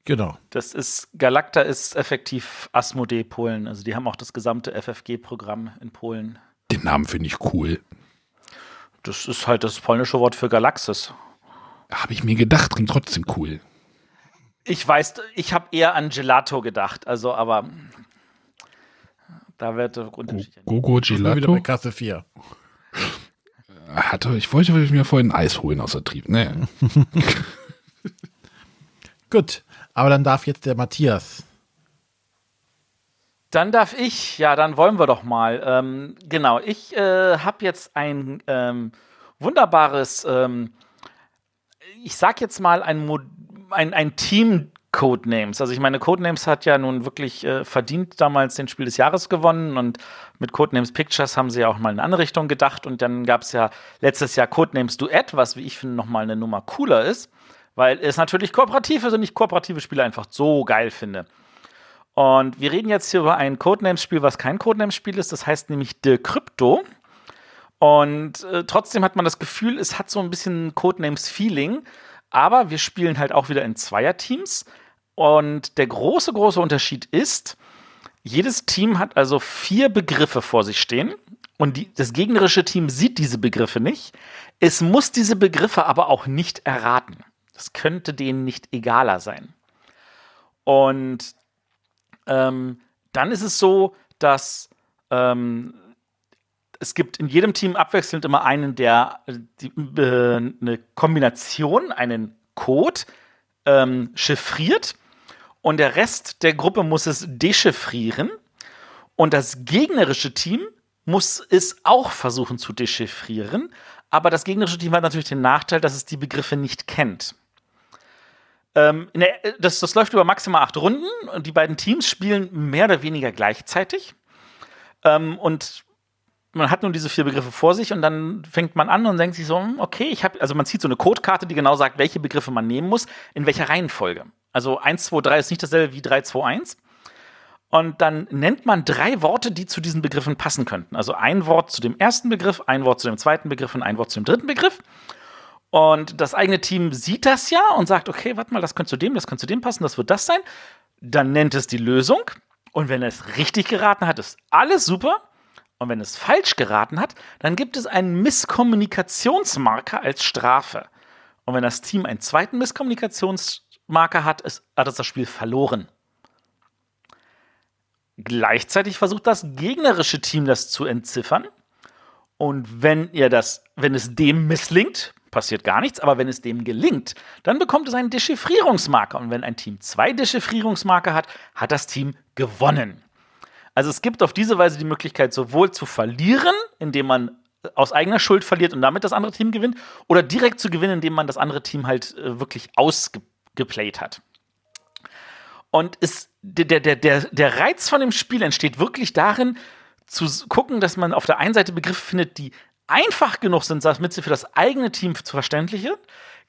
Genau. Das ist, Galacta ist effektiv Asmodee Polen. Also die haben auch das gesamte FFG-Programm in Polen. Den Namen finde ich cool. Das ist halt das polnische Wort für Galaxis. Habe ich mir gedacht, klingt trotzdem cool. Ich weiß, ich habe eher an Gelato gedacht, also aber da wird der Unterschied. Gogo Gelato. Wieder bei Kasse 4. Hatte, ich wollte mir vorhin ein Eis holen aus der Trieb. Nee. Gut. Aber dann darf jetzt der Matthias. Dann darf ich, ja, dann wollen wir doch mal. Ähm, genau, ich äh, habe jetzt ein ähm, wunderbares, ähm, ich sag jetzt mal ein, ein, ein Team Codenames. Also ich meine, Codenames hat ja nun wirklich äh, verdient damals den Spiel des Jahres gewonnen und mit Codenames Pictures haben sie ja auch mal in eine andere Richtung gedacht und dann gab es ja letztes Jahr Codenames Duett, was wie ich finde nochmal eine Nummer cooler ist weil es natürlich kooperativ ist und ich kooperative Spiele einfach so geil finde. Und wir reden jetzt hier über ein Codenames-Spiel, was kein Codenames-Spiel ist, das heißt nämlich The Crypto. Und äh, trotzdem hat man das Gefühl, es hat so ein bisschen Codenames-Feeling, aber wir spielen halt auch wieder in Zweierteams. Und der große, große Unterschied ist, jedes Team hat also vier Begriffe vor sich stehen. Und die, das gegnerische Team sieht diese Begriffe nicht. Es muss diese Begriffe aber auch nicht erraten. Das könnte denen nicht egaler sein. Und ähm, dann ist es so, dass ähm, es gibt in jedem Team abwechselnd immer einen, der die, äh, eine Kombination, einen Code ähm, chiffriert und der Rest der Gruppe muss es dechiffrieren und das gegnerische Team muss es auch versuchen zu dechiffrieren, aber das gegnerische Team hat natürlich den Nachteil, dass es die Begriffe nicht kennt. Ähm, der, das, das läuft über maximal acht Runden und die beiden Teams spielen mehr oder weniger gleichzeitig. Ähm, und man hat nun diese vier Begriffe vor sich und dann fängt man an und denkt sich so, hm, okay, ich habe, also man zieht so eine Codekarte, die genau sagt, welche Begriffe man nehmen muss, in welcher Reihenfolge. Also 1, 2, 3 ist nicht dasselbe wie 3, 2, 1. Und dann nennt man drei Worte, die zu diesen Begriffen passen könnten. Also ein Wort zu dem ersten Begriff, ein Wort zu dem zweiten Begriff und ein Wort zu dem dritten Begriff. Und das eigene Team sieht das ja und sagt, okay, warte mal, das könnte zu dem, das könnte zu dem passen, das wird das sein. Dann nennt es die Lösung. Und wenn es richtig geraten hat, ist alles super. Und wenn es falsch geraten hat, dann gibt es einen Misskommunikationsmarker als Strafe. Und wenn das Team einen zweiten Misskommunikationsmarker hat, ist, hat es das Spiel verloren. Gleichzeitig versucht das gegnerische Team das zu entziffern. Und wenn ihr das, wenn es dem misslingt, passiert gar nichts, aber wenn es dem gelingt, dann bekommt es einen Dechiffrierungsmarker. Und wenn ein Team zwei Dechiffrierungsmarker hat, hat das Team gewonnen. Also es gibt auf diese Weise die Möglichkeit, sowohl zu verlieren, indem man aus eigener Schuld verliert und damit das andere Team gewinnt, oder direkt zu gewinnen, indem man das andere Team halt äh, wirklich ausgeplayt hat. Und es, der, der, der, der Reiz von dem Spiel entsteht wirklich darin, zu gucken, dass man auf der einen Seite Begriffe findet, die einfach genug sind, damit sie für das eigene Team zu verständlichen,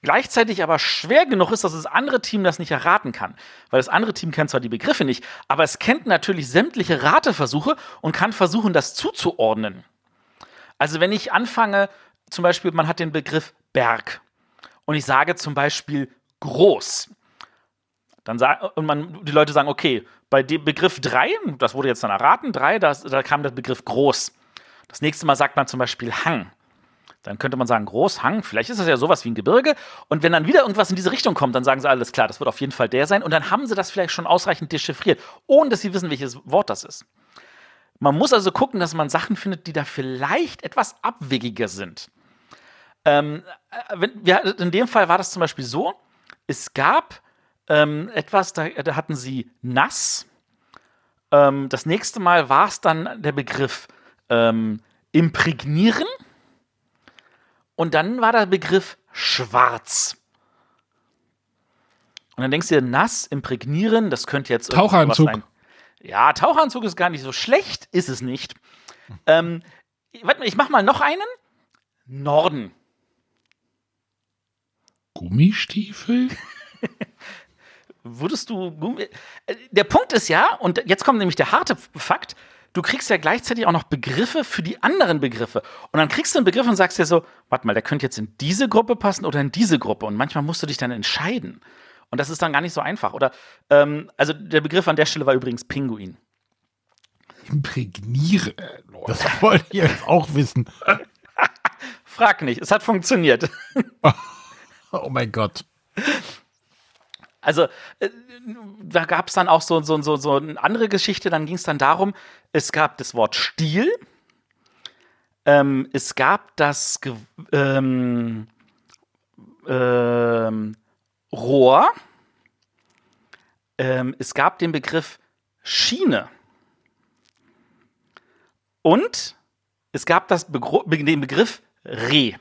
gleichzeitig aber schwer genug ist, dass das andere Team das nicht erraten kann. Weil das andere Team kennt zwar die Begriffe nicht, aber es kennt natürlich sämtliche Rateversuche und kann versuchen, das zuzuordnen. Also wenn ich anfange, zum Beispiel, man hat den Begriff Berg und ich sage zum Beispiel groß. Dann sag, und man, die Leute sagen, okay, bei dem Begriff 3, das wurde jetzt dann erraten, 3, da kam der Begriff groß. Das nächste Mal sagt man zum Beispiel Hang. Dann könnte man sagen, Großhang, vielleicht ist das ja sowas wie ein Gebirge. Und wenn dann wieder irgendwas in diese Richtung kommt, dann sagen sie, alles klar, das wird auf jeden Fall der sein. Und dann haben sie das vielleicht schon ausreichend dechiffriert, ohne dass sie wissen, welches Wort das ist. Man muss also gucken, dass man Sachen findet, die da vielleicht etwas abwegiger sind. Ähm, äh, ja, in dem Fall war das zum Beispiel so, es gab ähm, etwas, da, da, hatten sie nass. Ähm, das nächste Mal war es dann der Begriff ähm, imprägnieren. Und dann war der Begriff schwarz. Und dann denkst du dir, nass, imprägnieren, das könnte jetzt. Taucheranzug. Sein. Ja, Taucheranzug ist gar nicht so schlecht, ist es nicht. Ähm, warte mal, ich mach mal noch einen. Norden. Gummistiefel? Würdest du. Gummi äh, der Punkt ist ja, und jetzt kommt nämlich der harte Fakt, du kriegst ja gleichzeitig auch noch Begriffe für die anderen Begriffe. Und dann kriegst du einen Begriff und sagst dir so, warte mal, der könnte jetzt in diese Gruppe passen oder in diese Gruppe. Und manchmal musst du dich dann entscheiden. Und das ist dann gar nicht so einfach. Oder, ähm, also der Begriff an der Stelle war übrigens Pinguin. Imprägniere. Das wollte ich jetzt auch wissen. Frag nicht, es hat funktioniert. oh mein Gott. Also äh, da gab es dann auch so, so, so, so eine andere Geschichte. Dann ging es dann darum, es gab das Wort Stiel. Ähm, es gab das ähm, ähm, Rohr. Ähm, es gab den Begriff Schiene. Und es gab das Begr den Begriff Reh.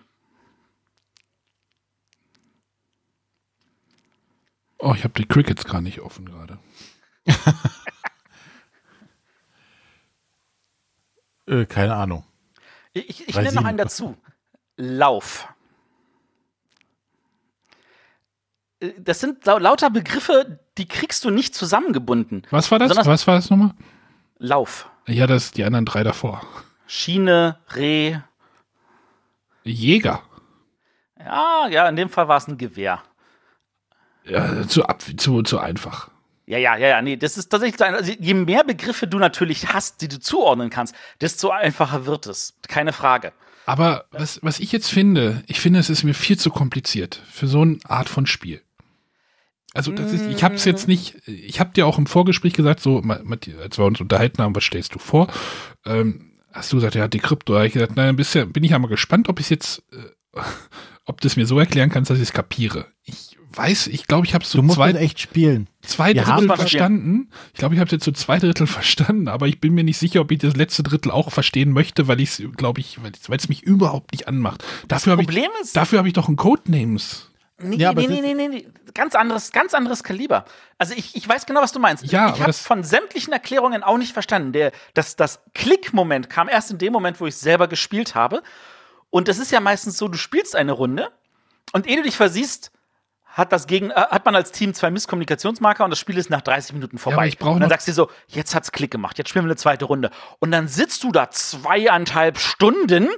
Oh, ich habe die Crickets gar nicht offen gerade. äh, keine Ahnung. Ich, ich nenne noch einen dazu. Lauf. Äh, das sind lauter Begriffe, die kriegst du nicht zusammengebunden. Was war das? Was war das nochmal? Lauf. Ja, das die anderen drei davor. Schiene, Reh. Jäger. Ja, ja, in dem Fall war es ein Gewehr. Ja, zu, ab, zu, zu einfach. Ja, ja, ja, ja, nee, das ist tatsächlich so ein, also je mehr Begriffe du natürlich hast, die du zuordnen kannst, desto einfacher wird es. Keine Frage. Aber was, was ich jetzt finde, ich finde, es ist mir viel zu kompliziert für so eine Art von Spiel. Also das ist, ich habe es jetzt nicht, ich habe dir auch im Vorgespräch gesagt, so, als wir uns unterhalten haben, was stellst du vor? Ähm, hast du gesagt, ja, die Krypto. Da habe ich gesagt, naja, bisher bin ich einmal gespannt, ob ich jetzt, äh, ob du es mir so erklären kannst, dass ich es kapiere. Ich weiß, ich glaube, ich habe es musst zwei, echt spielen. zwei Wir Drittel verstanden. Ich glaube, ich habe es jetzt so zwei Drittel verstanden, aber ich bin mir nicht sicher, ob ich das letzte Drittel auch verstehen möchte, weil ich es, glaube ich, weil es mich überhaupt nicht anmacht. Dafür habe ich, Problem ist, dafür habe ich doch ein Codenames. Nee, Ja, nee, nee, nee, nee, nee. Ganz anderes, ganz anderes Kaliber. Also ich, ich weiß genau, was du meinst. Ja, ich habe das- von sämtlichen Erklärungen auch nicht verstanden. Der, das, das Klick-Moment kam erst in dem Moment, wo ich selber gespielt habe. Und das ist ja meistens so, du spielst eine Runde und ehe du dich versiehst, hat, das gegen, äh, hat man als Team zwei Misskommunikationsmarker und das Spiel ist nach 30 Minuten vorbei. brauch und dann sagst du dir so, jetzt hat's Klick gemacht, jetzt spielen wir eine zweite Runde. Und dann sitzt du da zweieinhalb Stunden,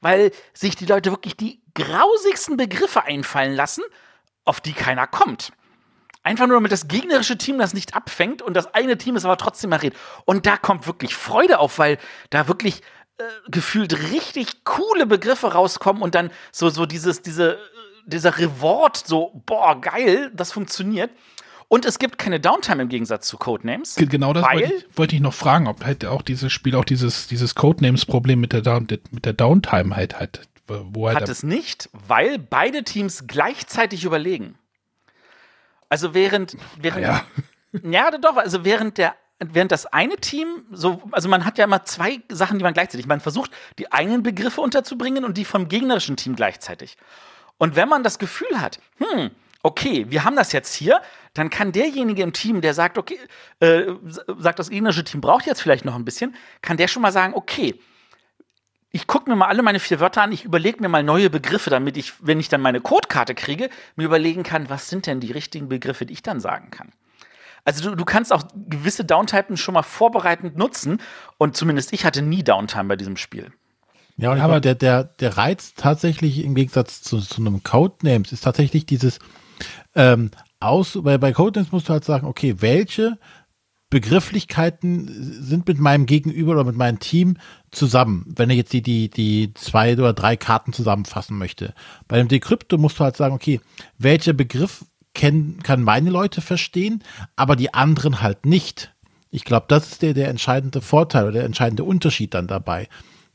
weil sich die Leute wirklich die grausigsten Begriffe einfallen lassen, auf die keiner kommt. Einfach nur, damit das gegnerische Team das nicht abfängt und das eine Team es aber trotzdem errät. Und da kommt wirklich Freude auf, weil da wirklich äh, gefühlt richtig coole Begriffe rauskommen und dann so, so dieses, diese, dieser Reward, so, boah, geil, das funktioniert. Und es gibt keine Downtime im Gegensatz zu Codenames. Ge- Genau das wollte ich, wollte ich noch fragen, ob halt auch dieses Spiel auch dieses, dieses Codenames-Problem mit der, Down, mit der Downtime halt hat. Wo halt Hat es nicht, weil beide Teams gleichzeitig überlegen. Also während, während ja. Ja, doch, also während der während das eine Team so also man hat ja immer zwei Sachen, die man gleichzeitig, man versucht die eigenen Begriffe unterzubringen und die vom gegnerischen Team gleichzeitig. Und wenn man das Gefühl hat, hm, okay, wir haben das jetzt hier, dann kann derjenige im Team, der sagt, okay, äh, sagt, das gegnerische Team braucht jetzt vielleicht noch ein bisschen, kann der schon mal sagen, okay, ich gucke mir mal alle meine vier Wörter an, ich überlege mir mal neue Begriffe, damit ich, wenn ich dann meine Codekarte kriege, mir überlegen kann, was sind denn die richtigen Begriffe, die ich dann sagen kann. Also du, du kannst auch gewisse Downtypen schon mal vorbereitend nutzen und zumindest ich hatte nie Downtime bei diesem Spiel. Ja, aber der, der, der Reiz tatsächlich im Gegensatz zu, zu einem Codenames ist tatsächlich dieses ähm, aus, bei, bei Codenames musst du halt sagen, okay, welche Begrifflichkeiten sind mit meinem Gegenüber oder mit meinem Team zusammen, wenn er jetzt die, die, die zwei oder drei Karten zusammenfassen möchte. Bei dem Decrypto musst du halt sagen, okay, welcher Begriff kennen, kann meine Leute verstehen, aber die anderen halt nicht. Ich glaube, das ist der, der entscheidende Vorteil oder der entscheidende Unterschied dann dabei,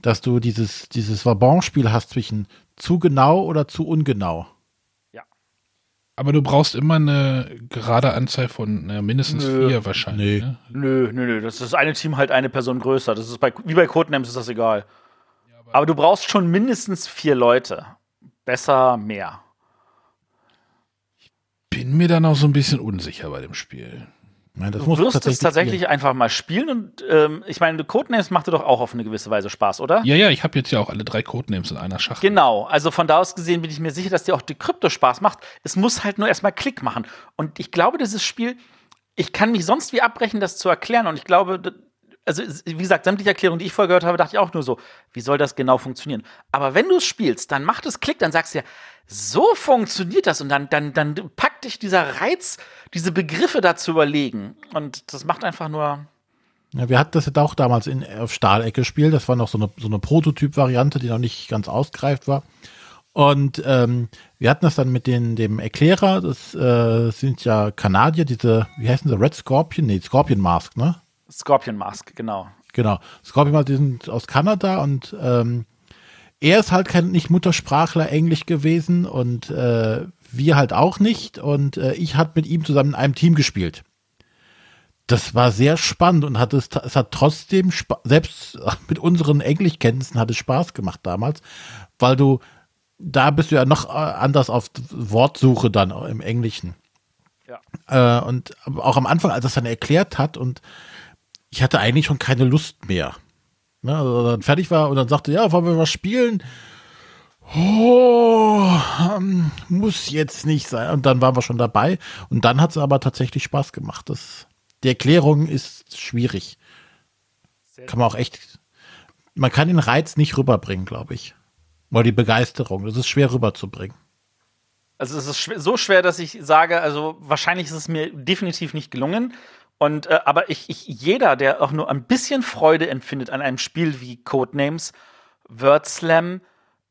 dass du dieses, dieses Vabon-Spiel hast zwischen zu genau oder zu ungenau. Aber du brauchst immer eine gerade Anzahl von na, mindestens Nö. vier wahrscheinlich. Nee. Ne? Nö, nö, nö, das ist eine Team halt eine Person größer. Das ist bei, wie bei Codenames ist das egal. aber du brauchst schon mindestens vier Leute. Besser mehr. Bin mir dann auch so ein bisschen unsicher bei dem Spiel. Ja, das Du wirst es tatsächlich einfach mal spielen und ähm, ich meine, Codenames macht dir doch auch auf eine gewisse Weise Spaß, oder? Ja, ja, ich habe jetzt ja auch alle drei Codenames in einer Schachtel. Genau, also von da aus gesehen bin ich mir sicher, dass dir auch die Krypto Spaß macht. Es muss halt nur erstmal Klick machen. Und ich glaube, dieses Spiel, ich kann mich sonst wie abbrechen, das zu erklären. Und ich glaube, also wie gesagt, sämtliche Erklärungen, die ich vorher gehört habe, dachte ich auch nur so, wie soll das genau funktionieren? Aber wenn du es spielst, dann macht es Klick, dann sagst du ja, so funktioniert das. Und dann, dann, dann packt dich dieser Reiz, diese Begriffe da zu überlegen. Und das macht einfach nur. Ja, wir hatten das jetzt auch damals in, auf Stahlecke gespielt. Das war noch so eine, so eine Prototyp-Variante, die noch nicht ganz ausgereift war. Und ähm, wir hatten das dann mit den, dem Erklärer, das äh, sind ja Kanadier, diese, wie heißen sie, Red Scorpion? Nee, Scorpion Mask, ne? Scorpion Mask, genau. Genau. Scorpion Mask, die sind aus Kanada und ähm, er ist halt kein nicht Muttersprachler Englisch gewesen und äh, wir halt auch nicht. Und äh, ich hatte mit ihm zusammen in einem Team gespielt. Das war sehr spannend und hat es, es hat trotzdem, selbst mit unseren Englischkenntnissen hat es Spaß gemacht damals, weil du, da bist du ja noch äh, anders auf Wortsuche dann im Englischen. Ja. Äh, und auch am Anfang, als er es dann erklärt hat und ich hatte eigentlich schon keine Lust mehr. Ne, also dann fertig war und dann sagte, ja, wollen wir was spielen? Oh, ähm, muss jetzt nicht sein. Und dann waren wir schon dabei. Und dann hat es aber tatsächlich Spaß gemacht. Das, die Erklärung ist schwierig. Kann man auch echt, man kann den Reiz nicht rüberbringen, glaube ich. Oder die Begeisterung. Das ist schwer rüberzubringen. Also es ist so schwer, dass ich sage, also wahrscheinlich ist es mir definitiv nicht gelungen. Und äh, aber ich, ich, jeder, der auch nur ein bisschen Freude empfindet an einem Spiel wie Codenames, Word Slam,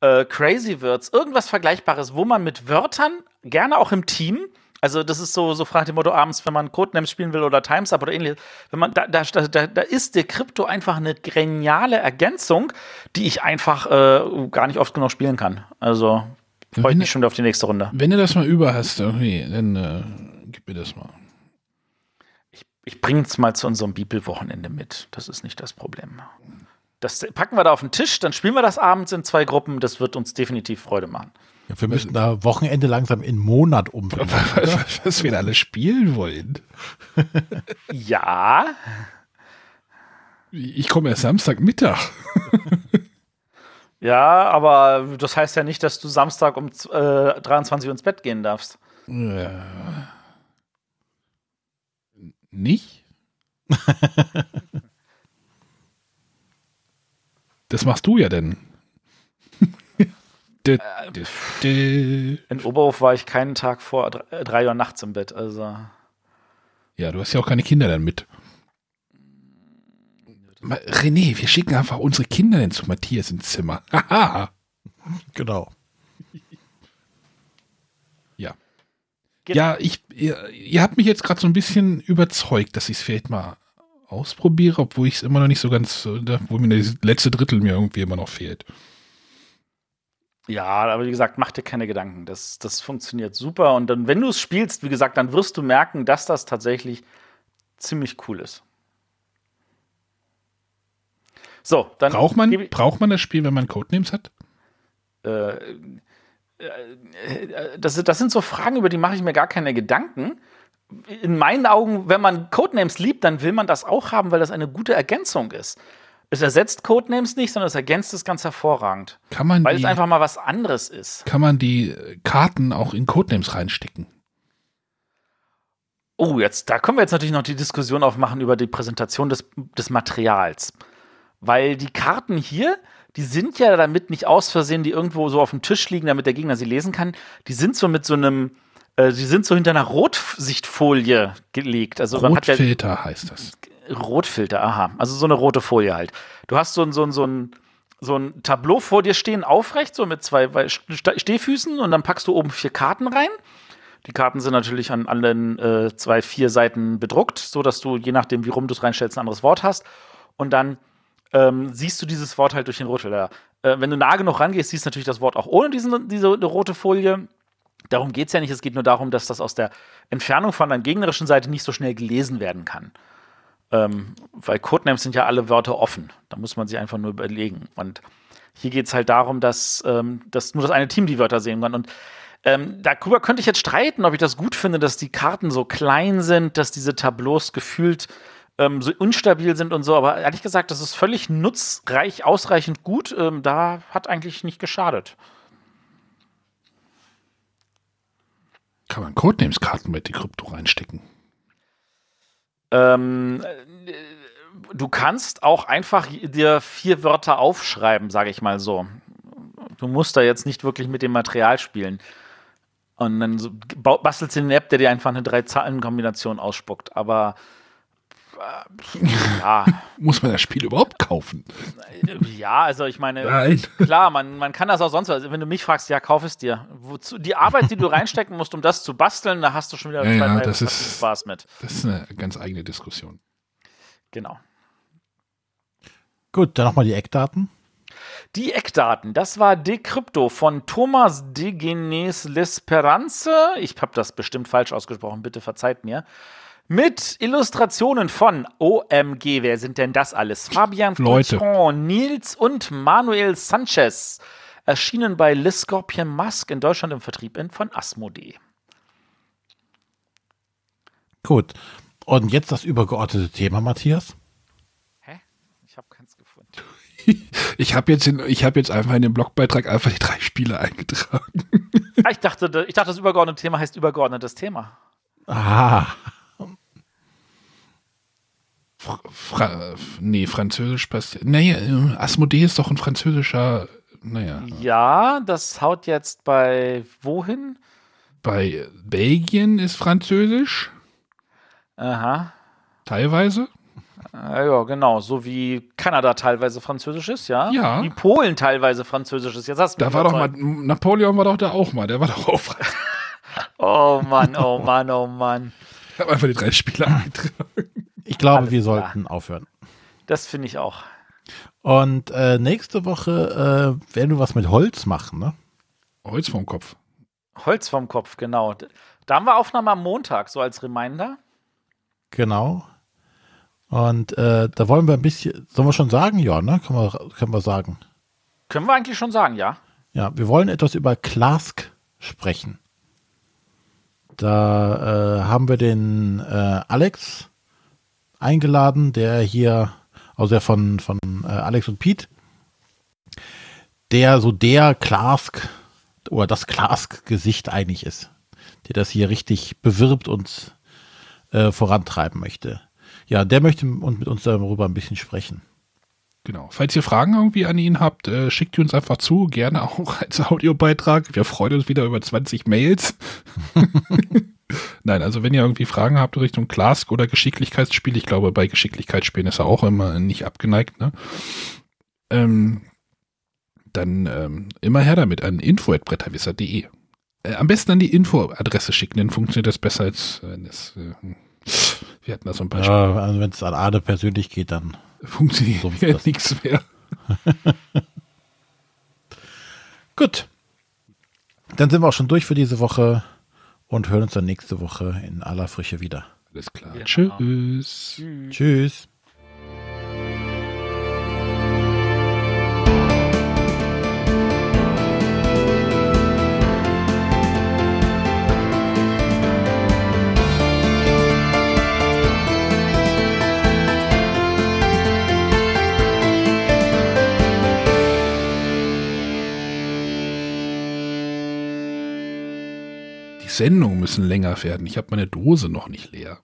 äh, Crazy Words, irgendwas Vergleichbares, wo man mit Wörtern, gerne auch im Team, also das ist so, so fragt dem Motto abends, wenn man Codenames spielen will oder Times Up oder ähnliches, wenn man, da, da, da, da ist der Krypto einfach eine geniale Ergänzung, die ich einfach äh, gar nicht oft genug spielen kann. Also freue ich mich schon auf die nächste Runde. Wenn du das mal über hast, okay, dann äh, gib mir das mal. Ich, bringe es mal zu unserem Bibelwochenende mit. Das ist nicht das Problem. Das packen wir da auf den Tisch, dann spielen wir das abends in zwei Gruppen. Das wird uns definitiv Freude machen. Ja, wir müssen da Wochenende langsam in Monat umbringen. Was, was wir da alle spielen wollen. Ja. Ich komme erst Samstagmittag. Ja, aber das heißt ja nicht, dass du Samstag um äh, 23 Uhr ins Bett gehen darfst. Ja. Nicht? das machst du ja denn. Dö, dö, dö. In Oberhof war ich keinen Tag vor äh, drei Uhr nachts im Bett. Also Ja, du hast ja auch keine Kinder dann mit. René, wir schicken einfach unsere Kinder denn zu Matthias ins Zimmer. Haha. Genau. Ja. Geht- Ja, ich, ihr, ihr habt mich jetzt gerade so ein bisschen überzeugt, dass ich es vielleicht mal ausprobiere, obwohl ich es immer noch nicht so ganz, äh, wo mir das letzte Drittel mir irgendwie immer noch fehlt. Ja, aber wie gesagt, mach dir keine Gedanken. Das, das funktioniert super. Und dann, wenn du es spielst, wie gesagt, dann wirst du merken, dass das tatsächlich ziemlich cool ist. So, dann Braucht man, braucht man das Spiel, wenn man Codenames hat? äh, das, sind- das sind so Fragen, über die mache ich mir gar keine Gedanken. In meinen Augen, wenn man Codenames liebt, dann will man das auch haben, weil das eine gute Ergänzung ist. Es ersetzt Codenames nicht, sondern es ergänzt es ganz hervorragend. Kann man, Weil es die, einfach mal was anderes ist. kann man die äh, Karten auch in Codenames reinstecken? Oh, jetzt, da können wir jetzt natürlich noch die Diskussion aufmachen über die Präsentation des, des Materials. Weil die Karten hier, die sind ja damit nicht aus Versehen, die irgendwo so auf dem Tisch liegen, damit der Gegner sie lesen kann. Die sind so mit so einem, äh, die sind so hinter einer Rotsichtfolie gelegt. Also hat ja Rotfilter heißt das. Rotfilter, aha. Also so eine rote Folie halt. Du hast so ein, so ein, so ein, so ein Tableau vor dir stehen, aufrecht, so mit zwei Stehfüßen und dann packst du oben vier Karten rein. Die Karten sind natürlich an allen äh, zwei, vier Seiten bedruckt, so dass du, je nachdem, wie rum du es reinstellst, ein anderes Wort hast. Und dann ähm, siehst du dieses Wort halt durch den Rotfilter. Äh, wenn du nah genug rangehst, siehst du natürlich das Wort auch ohne diesen, diese rote Folie. Darum geht es ja nicht. Es geht nur darum, dass das aus der Entfernung von der gegnerischen Seite nicht so schnell gelesen werden kann. Ähm, weil Codenames sind ja alle Wörter offen. Da muss man sich einfach nur überlegen. Und hier geht es halt darum, dass, ähm, dass nur das eine Team die Wörter sehen kann. Und ähm, darüber könnte ich jetzt streiten, ob ich das gut finde, dass die Karten so klein sind, dass diese Tableaus gefühlt ähm, so unstabil sind und so. Aber ehrlich gesagt, das ist völlig nutzreich, ausreichend gut. Ähm, da hat eigentlich nicht geschadet. Kann man Codenames-Karten mit die Krypto reinstecken? Ähm, äh, du kannst auch einfach dir vier Wörter aufschreiben, sage ich mal so. Du musst da jetzt nicht wirklich mit dem Material spielen. Und dann so, bastelst du eine App, der dir einfach eine Drei-Zahlen-Kombination ausspuckt. Aber ja, Muss man das Spiel überhaupt kaufen? ja, also ich meine, Nein. klar, man, man kann das auch sonst. Also wenn du mich fragst, ja, kauf es dir. Wozu, die Arbeit, die du reinstecken musst, um das zu basteln, da hast du schon wieder Ja, ja, drei das ist- Spaß mit. Das ist eine ganz eigene Diskussion. Genau. Gut, dann nochmal die Eckdaten. Die Eckdaten, das war Decrypto von Thomas Degenes L'Esperance. Ich habe das bestimmt falsch ausgesprochen, bitte verzeiht mir. Mit Illustrationen von OMG, wer sind denn das alles? Fabian Leute. Fauchon, Nils und Manuel Sanchez. Erschienen bei Le Scorpion Mask in Deutschland im Vertrieb von Asmodee. Gut. Und jetzt das übergeordnete Thema, Matthias. Hä? Ich habe keins gefunden. Ich habe jetzt, in- ich hab jetzt einfach in den Blogbeitrag einfach die drei Spiele eingetragen. Ah, ich, dachte, ich dachte, das übergeordnete Thema heißt übergeordnetes Thema. Ah, Fra nee, Französisch passt. Nee, äh, Asmodee ist doch ein französischer. Naja. Ja, das haut jetzt bei wohin? Bei Belgien ist Französisch, Aha. teilweise. Ja, ja, genau. So wie Kanada teilweise Französisch ist, ja? Ja. Wie Polen teilweise Französisch ist. Jetzt hast du Da war doch mal. Napoleon war doch da auch mal, der war doch auch Französisch. Oh Mann, oh Mann, oh Mann. Ich habe einfach die drei Spieler eingetragen. Ich glaube, Alles wir klar. sollten aufhören. Das finde ich auch. Und äh, nächste Woche äh, werden wir was mit Holz machen, ne? Holz vom Kopf. Holz vom Kopf, genau. Da haben wir Aufnahme am Montag, so als Reminder. Genau. Und äh, da wollen wir ein bisschen, sollen wir schon sagen? Ja, ne? Können wir, können wir sagen. Können wir eigentlich schon sagen, ja? Ja, wir wollen etwas über Klask sprechen. Da äh, haben wir den äh, Alex eingeladen, der hier, also der von, von äh, Alex und Pete, der so der Klask oder das Klask-Gesicht eigentlich ist, der das hier richtig bewirbt und äh, vorantreiben möchte. Ja, der möchte und mit uns darüber ein bisschen sprechen. Genau. Falls ihr Fragen irgendwie an ihn habt, äh, schickt die uns einfach zu, gerne auch als Audiobeitrag. Wir freuen uns wieder über 20 Mails. Nein, also wenn ihr irgendwie Fragen habt Richtung Klask oder Geschicklichkeitsspiel, ich glaube, bei Geschicklichkeitsspielen ist er auch immer nicht abgeneigt, ne? Ähm, dann ähm, immer her damit an info.bretterwisser.de. Äh, am besten an die Info-Adresse schicken, dann funktioniert das besser als wenn es. Äh, wir hatten da so ein Beispiel. Ja, also wenn es an Ade persönlich geht, dann Funktioniert so das. nichts mehr. Gut. Dann sind wir auch schon durch für diese Woche und hören uns dann nächste Woche in aller Frische wieder. Alles klar. Genau. Tschüss. Tschüss. Die Sendungen müssen länger werden. Ich habe meine Dose noch nicht leer.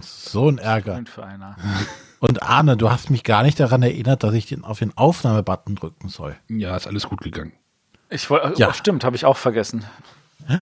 So ein Ärger. Und für einer. Und Arne, du hast mich gar nicht daran erinnert, dass ich den auf den Aufnahmebutton drücken soll. Ja, ist alles gut gegangen. Ich wollte, Ja. oh, stimmt, habe ich auch vergessen.